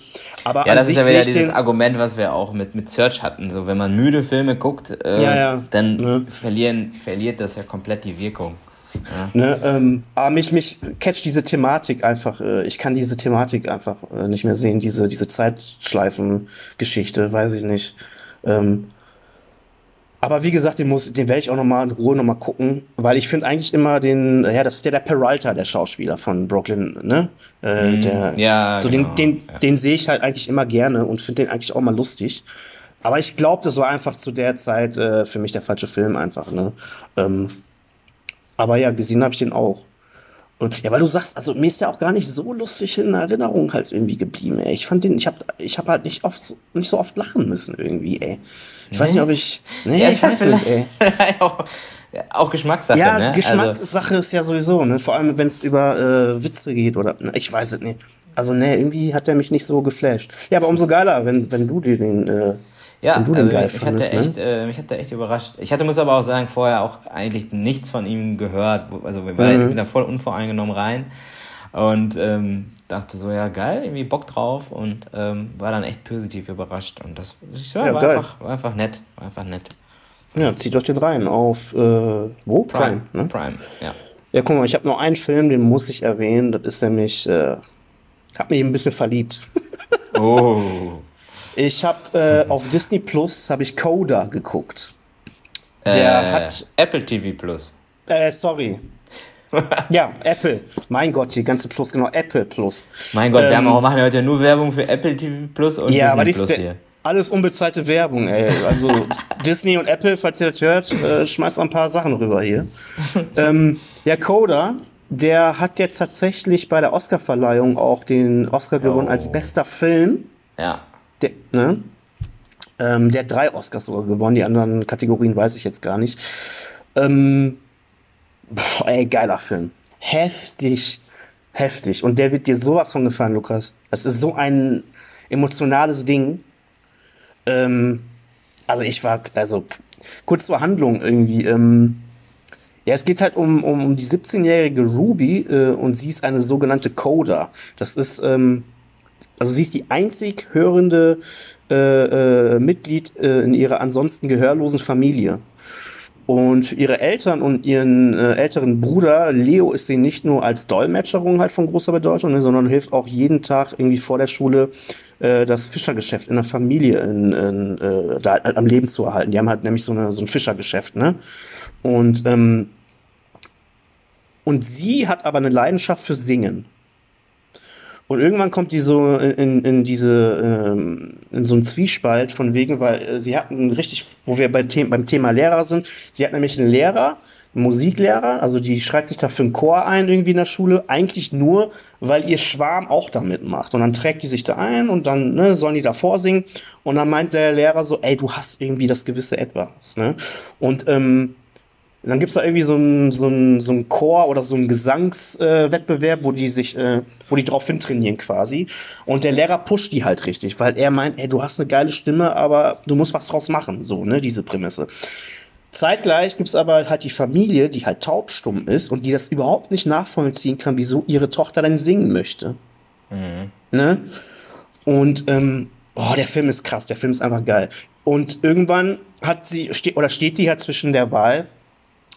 Aber ja, das ist ja wieder dieses Argument, was wir auch mit, mit Search hatten. So, wenn man müde Filme guckt, äh, ja, ja. dann ne? verlieren, verliert das ja komplett die Wirkung. Ja. Ne, ähm, aber mich, mich catcht diese Thematik einfach. Äh, ich kann diese Thematik einfach äh, nicht mehr sehen, diese, diese Zeitschleifen-Geschichte, weiß ich nicht. Ähm, Aber wie gesagt, den, muss, den werde ich auch nochmal in Ruhe nochmal gucken, weil ich finde eigentlich immer den, ja, das ist der, der Peralta, der Schauspieler von Brooklyn, ne? Äh, Mm, der, ja, so genau, den, den, ja. den sehe ich halt eigentlich immer gerne und finde den eigentlich auch mal lustig. Aber ich glaube, das war einfach zu der Zeit äh, für mich der falsche Film einfach, ne? Ähm, aber ja, gesehen habe ich den auch. Und, ja, weil du sagst, also mir ist ja auch gar nicht so lustig in Erinnerung halt irgendwie geblieben, ey. Ich fand den, ich habe ich hab halt nicht oft, nicht so oft lachen müssen irgendwie, ey. Ich weiß Nee? nicht, ob ich, nee, Ja, ich weiß nicht, ey. auch, Geschmackssache, Ja, ne? Also, Geschmackssache ist ja sowieso, ne? Vor allem, wenn es über äh, Witze geht oder, ne, ich weiß es nicht. Also, ne, irgendwie hat er mich nicht so geflasht. Ja, aber umso geiler, wenn, wenn du dir den, äh, Ja, wenn du den also geil mich, fandest, hatte ne? echt, äh, mich hat der echt überrascht. Ich hatte, muss aber auch sagen, vorher auch eigentlich nichts von ihm gehört. Also wir waren, Mhm. ich bin da voll unvoreingenommen rein und ähm, dachte so, ja geil, irgendwie Bock drauf und ähm, war dann echt positiv überrascht. Und das ja, Ja, war, geil. einfach, war einfach nett. War einfach nett. Ja, zieht euch den rein auf, äh, wo? Prime, ne? Prime, ja. Ja, guck mal, ich habe noch einen Film, den muss ich erwähnen. Das ist nämlich, äh, hab mich ein bisschen verliebt. Oh. Ich habe äh, auf Disney Plus habe ich Coda geguckt. Der äh, hat- Apple TV Plus. Äh, sorry. ja, Apple. Mein Gott, die ganze Plus, genau, Apple Plus. Mein Gott, wir haben Ähm, auch, machen heute ja nur Werbung für Apple TV Plus und Ja, Disney Plus hier. alles unbezahlte Werbung, ey. Also Disney und Apple, falls ihr das hört, äh, schmeißt ein paar Sachen rüber hier. ähm, ja, Coda, der hat jetzt tatsächlich bei der Oscarverleihung auch den Oscar gewonnen Oh. als bester Film. Ja. Der, ne? ähm, der hat drei Oscars sogar gewonnen, die anderen Kategorien weiß ich jetzt gar nicht. Ähm, boah, ey, geiler Film. Heftig, heftig. Und der wird dir sowas von gefallen, Lukas. Das ist so ein emotionales Ding. Ähm, also ich war, also kurz zur Handlung irgendwie. Ähm, ja, es geht halt um, um, um die 17-jährige Ruby äh, und sie ist eine sogenannte Coda. Das ist, ähm, also sie ist die einzig hörende äh, äh, Mitglied äh, in ihrer ansonsten gehörlosen Familie. Und ihre Eltern und ihren äh, älteren Bruder Leo ist sie nicht nur als Dolmetscherin halt von großer Bedeutung, ne, sondern hilft auch jeden Tag irgendwie vor der Schule äh, das Fischergeschäft in der Familie in, in, äh, da, halt am Leben zu erhalten. Die haben halt nämlich so, eine, so ein Fischergeschäft, ne? Und, ähm, und sie hat aber eine Leidenschaft für Singen. Und irgendwann kommt die so in, in diese, ähm, in so einen Zwiespalt von wegen, weil äh, sie hatten richtig, wo wir bei The beim Thema Lehrer sind, sie hat nämlich einen Lehrer, einen Musiklehrer, also die schreibt sich da für einen Chor ein irgendwie in der Schule, eigentlich nur, weil ihr Schwarm auch da mitmacht. Und dann trägt die sich da ein und dann ne, sollen die da vorsingen. Und dann meint der Lehrer so, ey, du hast irgendwie das gewisse Etwas. Ne? Und ähm, dann gibt's da irgendwie so einen so einen- so einen Chor oder so einen Gesangswettbewerb, äh, wo die sich, äh, wo die drauf hintrainieren quasi. Und der Lehrer pusht die halt richtig, weil er meint, ey, du hast eine geile Stimme, aber du musst was draus machen, so, ne, diese Prämisse. Zeitgleich gibt's aber halt die Familie, die halt taubstumm ist und die das überhaupt nicht nachvollziehen kann, wieso ihre Tochter denn singen möchte. Mhm. Ne? Und ähm, oh, der Film ist krass, der Film ist einfach geil. Und irgendwann hat sie, ste oder steht sie halt zwischen der Wahl,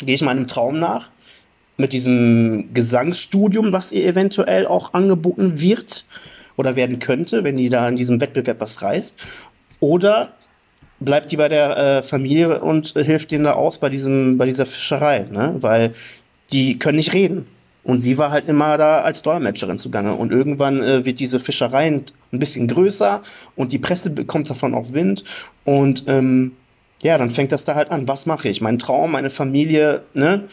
gehe ich meinem Traum nach, mit diesem Gesangsstudium, was ihr eventuell auch angeboten wird oder werden könnte, wenn die da in diesem Wettbewerb was reißt. Oder bleibt die bei der äh, Familie und äh, hilft denen da aus bei diesem, bei dieser Fischerei, ne? Weil die können nicht reden. Und sie war halt immer da als Dolmetscherin zugange. Und irgendwann äh, wird diese Fischerei ein bisschen größer und die Presse bekommt davon auch Wind. Und ähm, ja, dann fängt das da halt an. Was mache ich? Mein Traum, meine Familie, ne?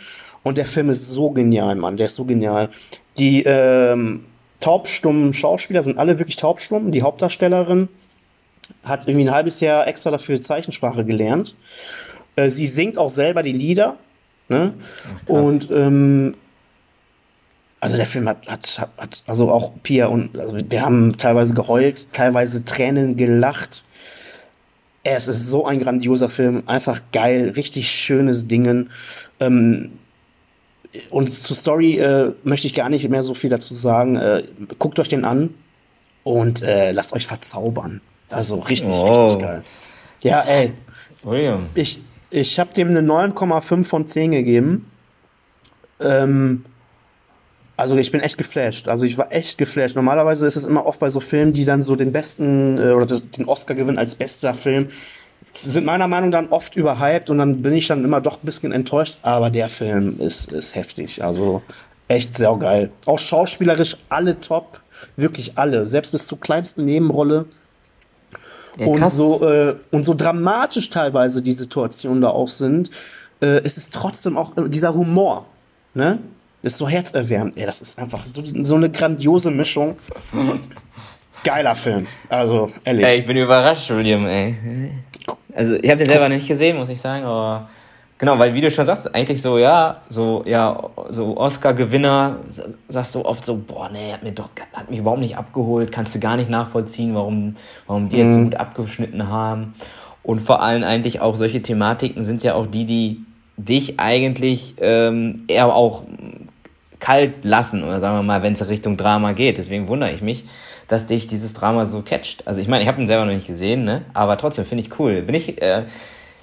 Und der Film ist so genial, Mann. Der ist so genial. Die ähm, taubstummen Schauspieler sind alle wirklich taubstumm. Die Hauptdarstellerin hat irgendwie ein halbes Jahr extra dafür Zeichensprache gelernt. Äh, sie singt auch selber die Lieder. Ne? Ach. Und ähm, also der Film hat, hat, hat, hat also auch Pia und also wir haben teilweise geheult, teilweise Tränen gelacht. Es ist so ein grandioser Film, einfach geil, richtig schönes Dingen. Ähm, und zur Story äh, möchte ich gar nicht mehr so viel dazu sagen. Äh, guckt euch den an und äh, lasst euch verzaubern. Also richtig, Oh. richtig geil. Ja, ey, William. ich, ich habe dem eine 9,5 von 10 gegeben. Ähm, also ich bin echt geflasht. Also ich war echt geflasht. Normalerweise ist es immer oft bei so Filmen, die dann so den besten äh, oder das, den Oscar gewinnen als bester Film. sind meiner Meinung nach dann oft überhyped und dann bin ich dann immer doch ein bisschen enttäuscht, aber der Film ist, ist heftig. Also echt sehr geil. Auch schauspielerisch alle top, wirklich alle, selbst bis zur kleinsten Nebenrolle. Ja, und, so, äh, und so dramatisch teilweise die Situationen da auch sind, äh, es ist trotzdem auch äh, dieser Humor. Ne? Das ist so herzerwärmend. Ey, das ist einfach so, so eine grandiose Mischung. Geiler Film. Also, ehrlich. Ey, ich bin überrascht, William, ey. Also, ich habe den selber nicht gesehen, muss ich sagen, aber genau, weil wie du schon sagst, eigentlich so, ja, so, ja, so Oscar-Gewinner, sagst du oft so, boah, nee, hat mir doch, hat mich überhaupt nicht abgeholt, kannst du gar nicht nachvollziehen, warum, warum die jetzt so mhm. gut abgeschnitten haben. Und vor allem eigentlich auch solche Thematiken sind ja auch die, die dich eigentlich ähm, eher auch kalt lassen, oder sagen wir mal, wenn es Richtung Drama geht. Deswegen wundere ich mich, dass dich dieses Drama so catcht. Also ich meine, ich habe ihn selber noch nicht gesehen, ne? aber trotzdem finde ich cool. Bin ich, äh,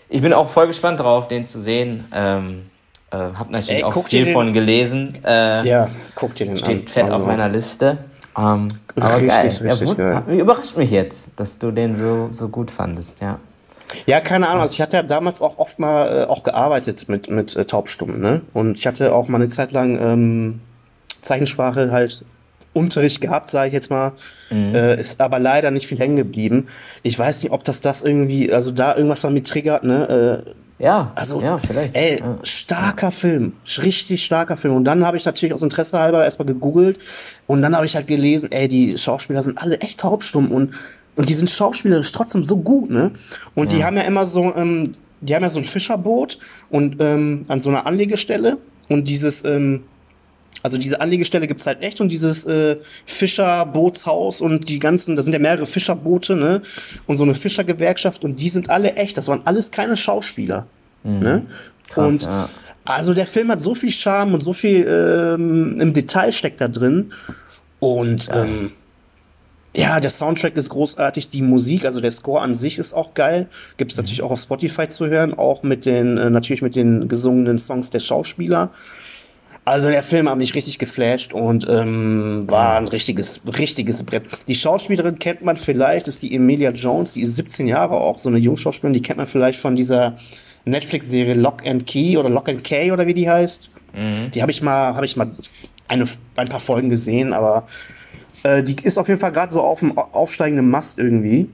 ich bin auch voll gespannt drauf, den zu sehen. Ähm, äh, hab natürlich Ey, auch viel von gelesen. Äh, ja, guck dir den steht an. fett auf meiner Liste. Ähm, aber richtig, geil. Richtig, ja, geil. Überrascht mich jetzt, dass du den so, so gut fandest, ja. Ja, keine Ahnung. Also ich hatte ja damals auch oft mal äh, auch gearbeitet mit, mit äh, Taubstummen, ne? Und ich hatte auch mal eine Zeit lang ähm, Zeichensprache halt Unterricht gehabt, sage ich jetzt mal. Mhm. Äh, ist aber leider nicht viel hängen geblieben. Ich weiß nicht, ob das das irgendwie, also da irgendwas mal mit triggert, ne? Äh, ja, also, ja, vielleicht. Ey, ja. starker Film, richtig starker Film. Und dann habe ich natürlich aus Interesse halber erstmal gegoogelt und dann habe ich halt gelesen, ey, die Schauspieler sind alle echt taubstumm und und die sind schauspielerisch trotzdem so gut, ne? Und ja. die haben ja immer so, ähm, die haben ja so ein Fischerboot und ähm, an so einer Anlegestelle und dieses, ähm, also diese Anlegestelle gibt's halt echt und dieses äh, Fischerbootshaus und die ganzen, da sind ja mehrere Fischerboote, ne? Und so eine Fischergewerkschaft und die sind alle echt. Das waren alles keine Schauspieler. Mhm. Ne? Krass, und ja. also der Film hat so viel Charme und so viel ähm, im Detail steckt da drin. Und ähm, ja, der Soundtrack ist großartig, die Musik, also der Score an sich ist auch geil. Gibt es natürlich auch auf Spotify zu hören, auch mit den, äh, natürlich mit den gesungenen Songs der Schauspieler. Also der Film hat mich richtig geflasht und ähm, war ein richtiges, richtiges Brett. Die Schauspielerin kennt man vielleicht, ist die Emilia Jones, die ist 17 Jahre auch, so eine Jungschauspielerin, die kennt man vielleicht von dieser Netflix-Serie Lock and Key oder Lock and Key oder wie die heißt. Mhm. Die habe ich mal, habe ich mal eine, ein paar Folgen gesehen, aber äh, die ist auf jeden Fall gerade so auf dem aufsteigenden Mast irgendwie.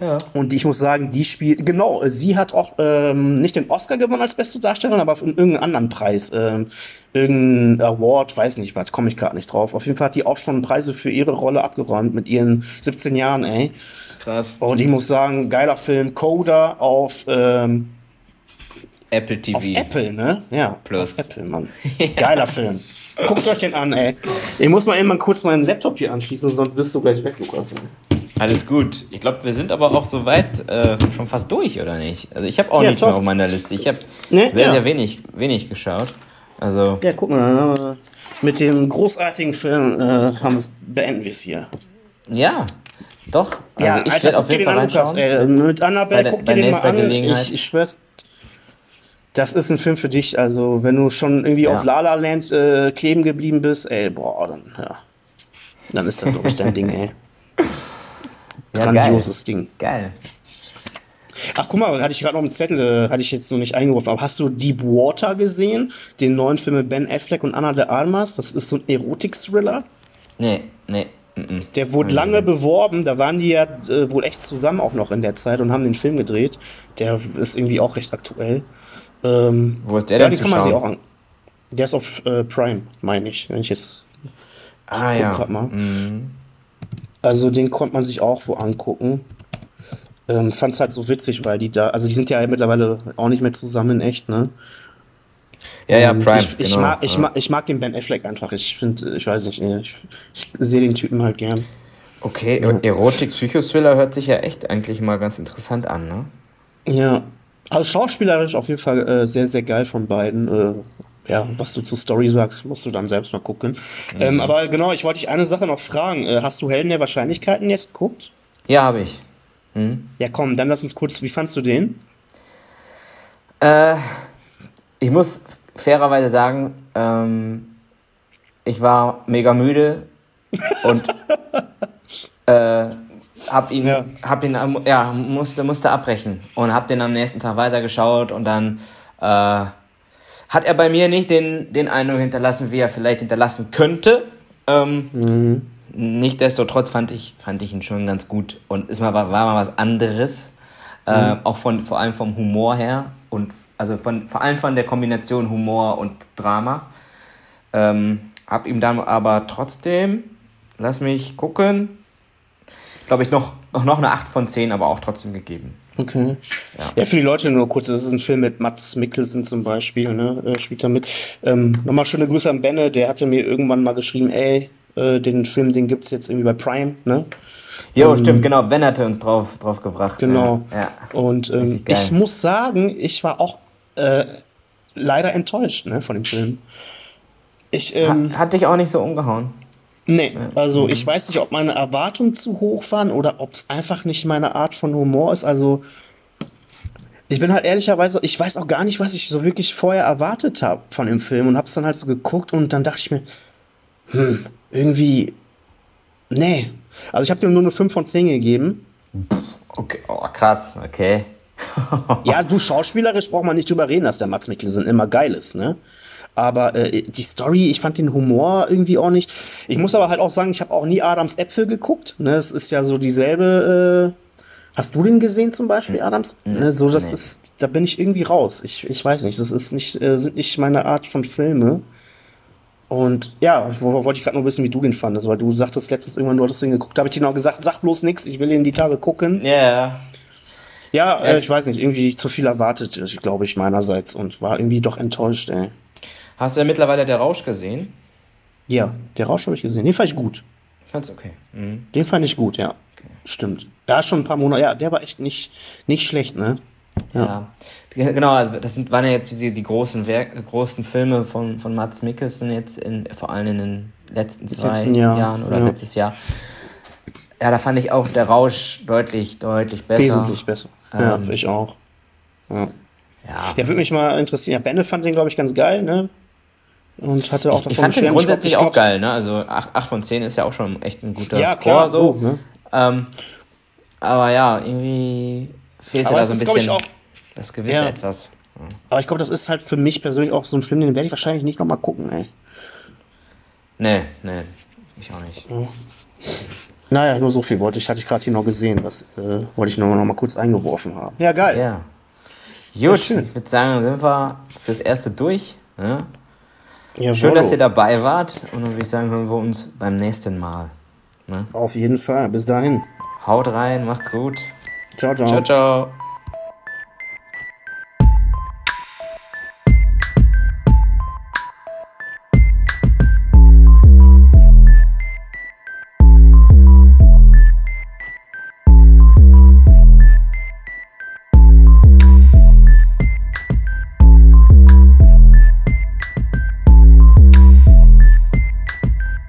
Ja. Und ich muss sagen, die spielt, genau, sie hat auch ähm, nicht den Oscar gewonnen als beste Darstellerin, aber irgendeinen anderen Preis. Ähm, irgendein Award, weiß nicht was, komme ich gerade nicht drauf. Auf jeden Fall hat die auch schon Preise für ihre Rolle abgeräumt mit ihren 17 Jahren, ey. Krass. Und ich muss sagen, geiler Film, Coda auf ähm, Apple TV. Auf Apple, ne? Ja. Plus. Apple, Mann. Geiler Film. Guckt euch den an, ey. Ich muss mal eben mal kurz meinen Laptop hier anschließen, sonst bist du gleich weg, Lukas. Alles gut. Ich glaube, wir sind aber auch soweit äh, schon fast durch, oder nicht? Also ich habe auch ja, nichts top. mehr auf meiner Liste. Ich habe ne? sehr, ja. sehr wenig, wenig geschaut. Also. Ja, guck mal. Mit dem großartigen Film äh, haben beenden wir es hier. Ja, doch. Also ja, ich werde auf jeden Fall. Lukas, mit Annabelle, guck dir den mal an. Ich, ich schwör's das ist ein Film für dich. Also, wenn du schon irgendwie ja. auf La La Land äh, kleben geblieben bist, ey, boah, dann, ja. Dann ist das, glaube ich, dein Ding, ey. Ja, Grandioses geil. Ding. Geil. Ach, guck mal, hatte ich gerade noch einen Zettel, äh, hatte ich jetzt so nicht eingeworfen. Aber hast du Deep Water gesehen? Den neuen Film mit Ben Affleck und Anna de Armas? Das ist so ein Erotik-Thriller. Nee, nee. Der wurde lange beworben, da waren die ja äh, wohl echt zusammen auch noch in der Zeit und haben den Film gedreht. Der ist irgendwie auch recht aktuell. Ähm, Wo ist der ja, denn zu schauen? Auch an. Der ist auf äh, Prime, meine ich, wenn ich jetzt. Ah ja. Mal. Mhm. Also den konnte man sich auch wo angucken. Ähm, Fand es halt so witzig, weil die da, also die sind ja mittlerweile auch nicht mehr zusammen, echt, ne? Ja, ja, ähm, Prime. Ich, ich, genau, mag, ich, mag, ich mag den Ben Affleck einfach. Ich finde, ich weiß nicht, ich, ich sehe den Typen halt gern. Okay, ja. Erotik-Psychothriller hört sich ja echt eigentlich mal ganz interessant an, ne? Ja, also schauspielerisch auf jeden Fall äh, sehr, sehr geil von beiden. Äh, ja, was du zur Story sagst, musst du dann selbst mal gucken. Mhm. Ähm, aber genau, ich wollte dich eine Sache noch fragen. Äh, hast du Helden der Wahrscheinlichkeiten jetzt geguckt? Ja, habe ich. Mhm. Ja, komm, dann lass uns kurz, wie fandst du den? Äh, ich muss fairerweise sagen, ähm, ich war mega müde und äh, hab ihn, Ja. hab ihn, ja, musste, musste abbrechen und hab den am nächsten Tag weitergeschaut und dann äh, hat er bei mir nicht den, den Eindruck hinterlassen, wie er vielleicht hinterlassen könnte. Ähm, Mhm. Nichtsdestotrotz fand ich, fand ich ihn schon ganz gut und ist mal, war mal was anderes. Äh, auch von, vor allem vom Humor her und also von, vor allem von der Kombination Humor und Drama. Ähm, hab ihm dann aber trotzdem, lass mich gucken, glaube ich, noch, noch, noch eine 8 von 10, aber auch trotzdem gegeben. Okay. Ja. Ja. für die Leute nur kurz, das ist ein Film mit Mats Mikkelsen zum Beispiel, ne, äh, spielt da mit. Ähm, nochmal schöne Grüße an Benne, der hatte mir irgendwann mal geschrieben, ey, äh, den Film, den gibt's jetzt irgendwie bei Prime, ne? Jo, stimmt, genau, Ben hatte uns drauf, drauf gebracht. Genau. Ja. ja. Und ähm, ich muss sagen, ich war auch äh, leider enttäuscht, ne, von dem Film. Ich, ähm, hat dich auch nicht so umgehauen. Nee, also Mhm. ich weiß nicht, ob meine Erwartungen zu hoch waren oder ob es einfach nicht meine Art von Humor ist. Also ich bin halt ehrlicherweise, ich weiß auch gar nicht, was ich so wirklich vorher erwartet habe von dem Film und habe es dann halt so geguckt und dann dachte ich mir, hm, irgendwie, nee. Also ich habe dem nur eine 5 von 10 gegeben. Okay, oh, krass, okay. Ja, du schauspielerisch braucht man nicht drüber reden, dass der Mats Mikkelsen immer geil ist, ne? Aber äh, die Story, ich fand den Humor irgendwie auch nicht. Ich muss aber halt auch sagen, ich habe auch nie Adams Äpfel geguckt. Ne? Das ist ja so dieselbe. Äh, hast du den gesehen zum Beispiel, Adams? Ne? So, das nee. ist, da bin ich irgendwie raus. Ich, ich weiß nicht, das ist nicht, äh, sind nicht meine Art von Filme. Und ja, wo, wo wollte ich gerade nur wissen, wie du den fandest, weil du sagtest letztens irgendwann, du hattest den geguckt. Da habe ich dir noch gesagt, sag bloß nichts, ich will ihn die Tage gucken. Ja, yeah. Ja, äh, ich weiß nicht, irgendwie zu viel erwartet, glaube ich, meinerseits und war irgendwie doch enttäuscht, ey. Hast du ja mittlerweile der Rausch gesehen? Ja, der Rausch habe ich gesehen. Den fand ich gut. Ich fand's okay. Mhm. Den fand ich gut, ja. Stimmt. Ja, schon ein paar Monate. Ja, der war echt nicht, nicht schlecht, ne? Ja. Ge- Genau, also das sind, waren ja jetzt die, die großen, Werk, großen Filme von, von Mats Mikkelsen jetzt, in, vor allem in den letzten zwei Letzten Jahr, Jahren oder ja. letztes Jahr. Ja, da fand ich auch der Rausch deutlich, deutlich besser. Wesentlich besser. Ja, Ähm, ich auch. Ja. Ja. ja, würde mich mal interessieren. Ja, Benne fand den, glaube ich, ganz geil, ne? Und hatte auch Ich, ich davon fand den grundsätzlich glaub, auch geil, ne? Also 8, von 10 ist ja auch schon echt ein guter Ja, Score klar, so. so, ne? Ähm, aber ja, irgendwie fehlte Aber da so ein ist, bisschen auch- das gewisse Ja. etwas. Aber ich glaube, das ist halt für mich persönlich auch so ein Film, den werde ich wahrscheinlich nicht nochmal gucken, ey. Nee, nee, ich auch nicht. Naja, nur so viel wollte ich, hatte ich gerade hier noch gesehen. Das äh, wollte ich nur noch mal kurz eingeworfen haben. Ja, geil. Ja. Gut, schön. ich würde sagen, dann sind wir fürs Erste durch. Ne? Jawollo. Schön, dass ihr dabei wart. Und dann würde ich sagen, hören wir uns beim nächsten Mal. Ne? Auf jeden Fall. Bis dahin. Haut rein, macht's gut. Ciao, ciao. Ciao, ciao.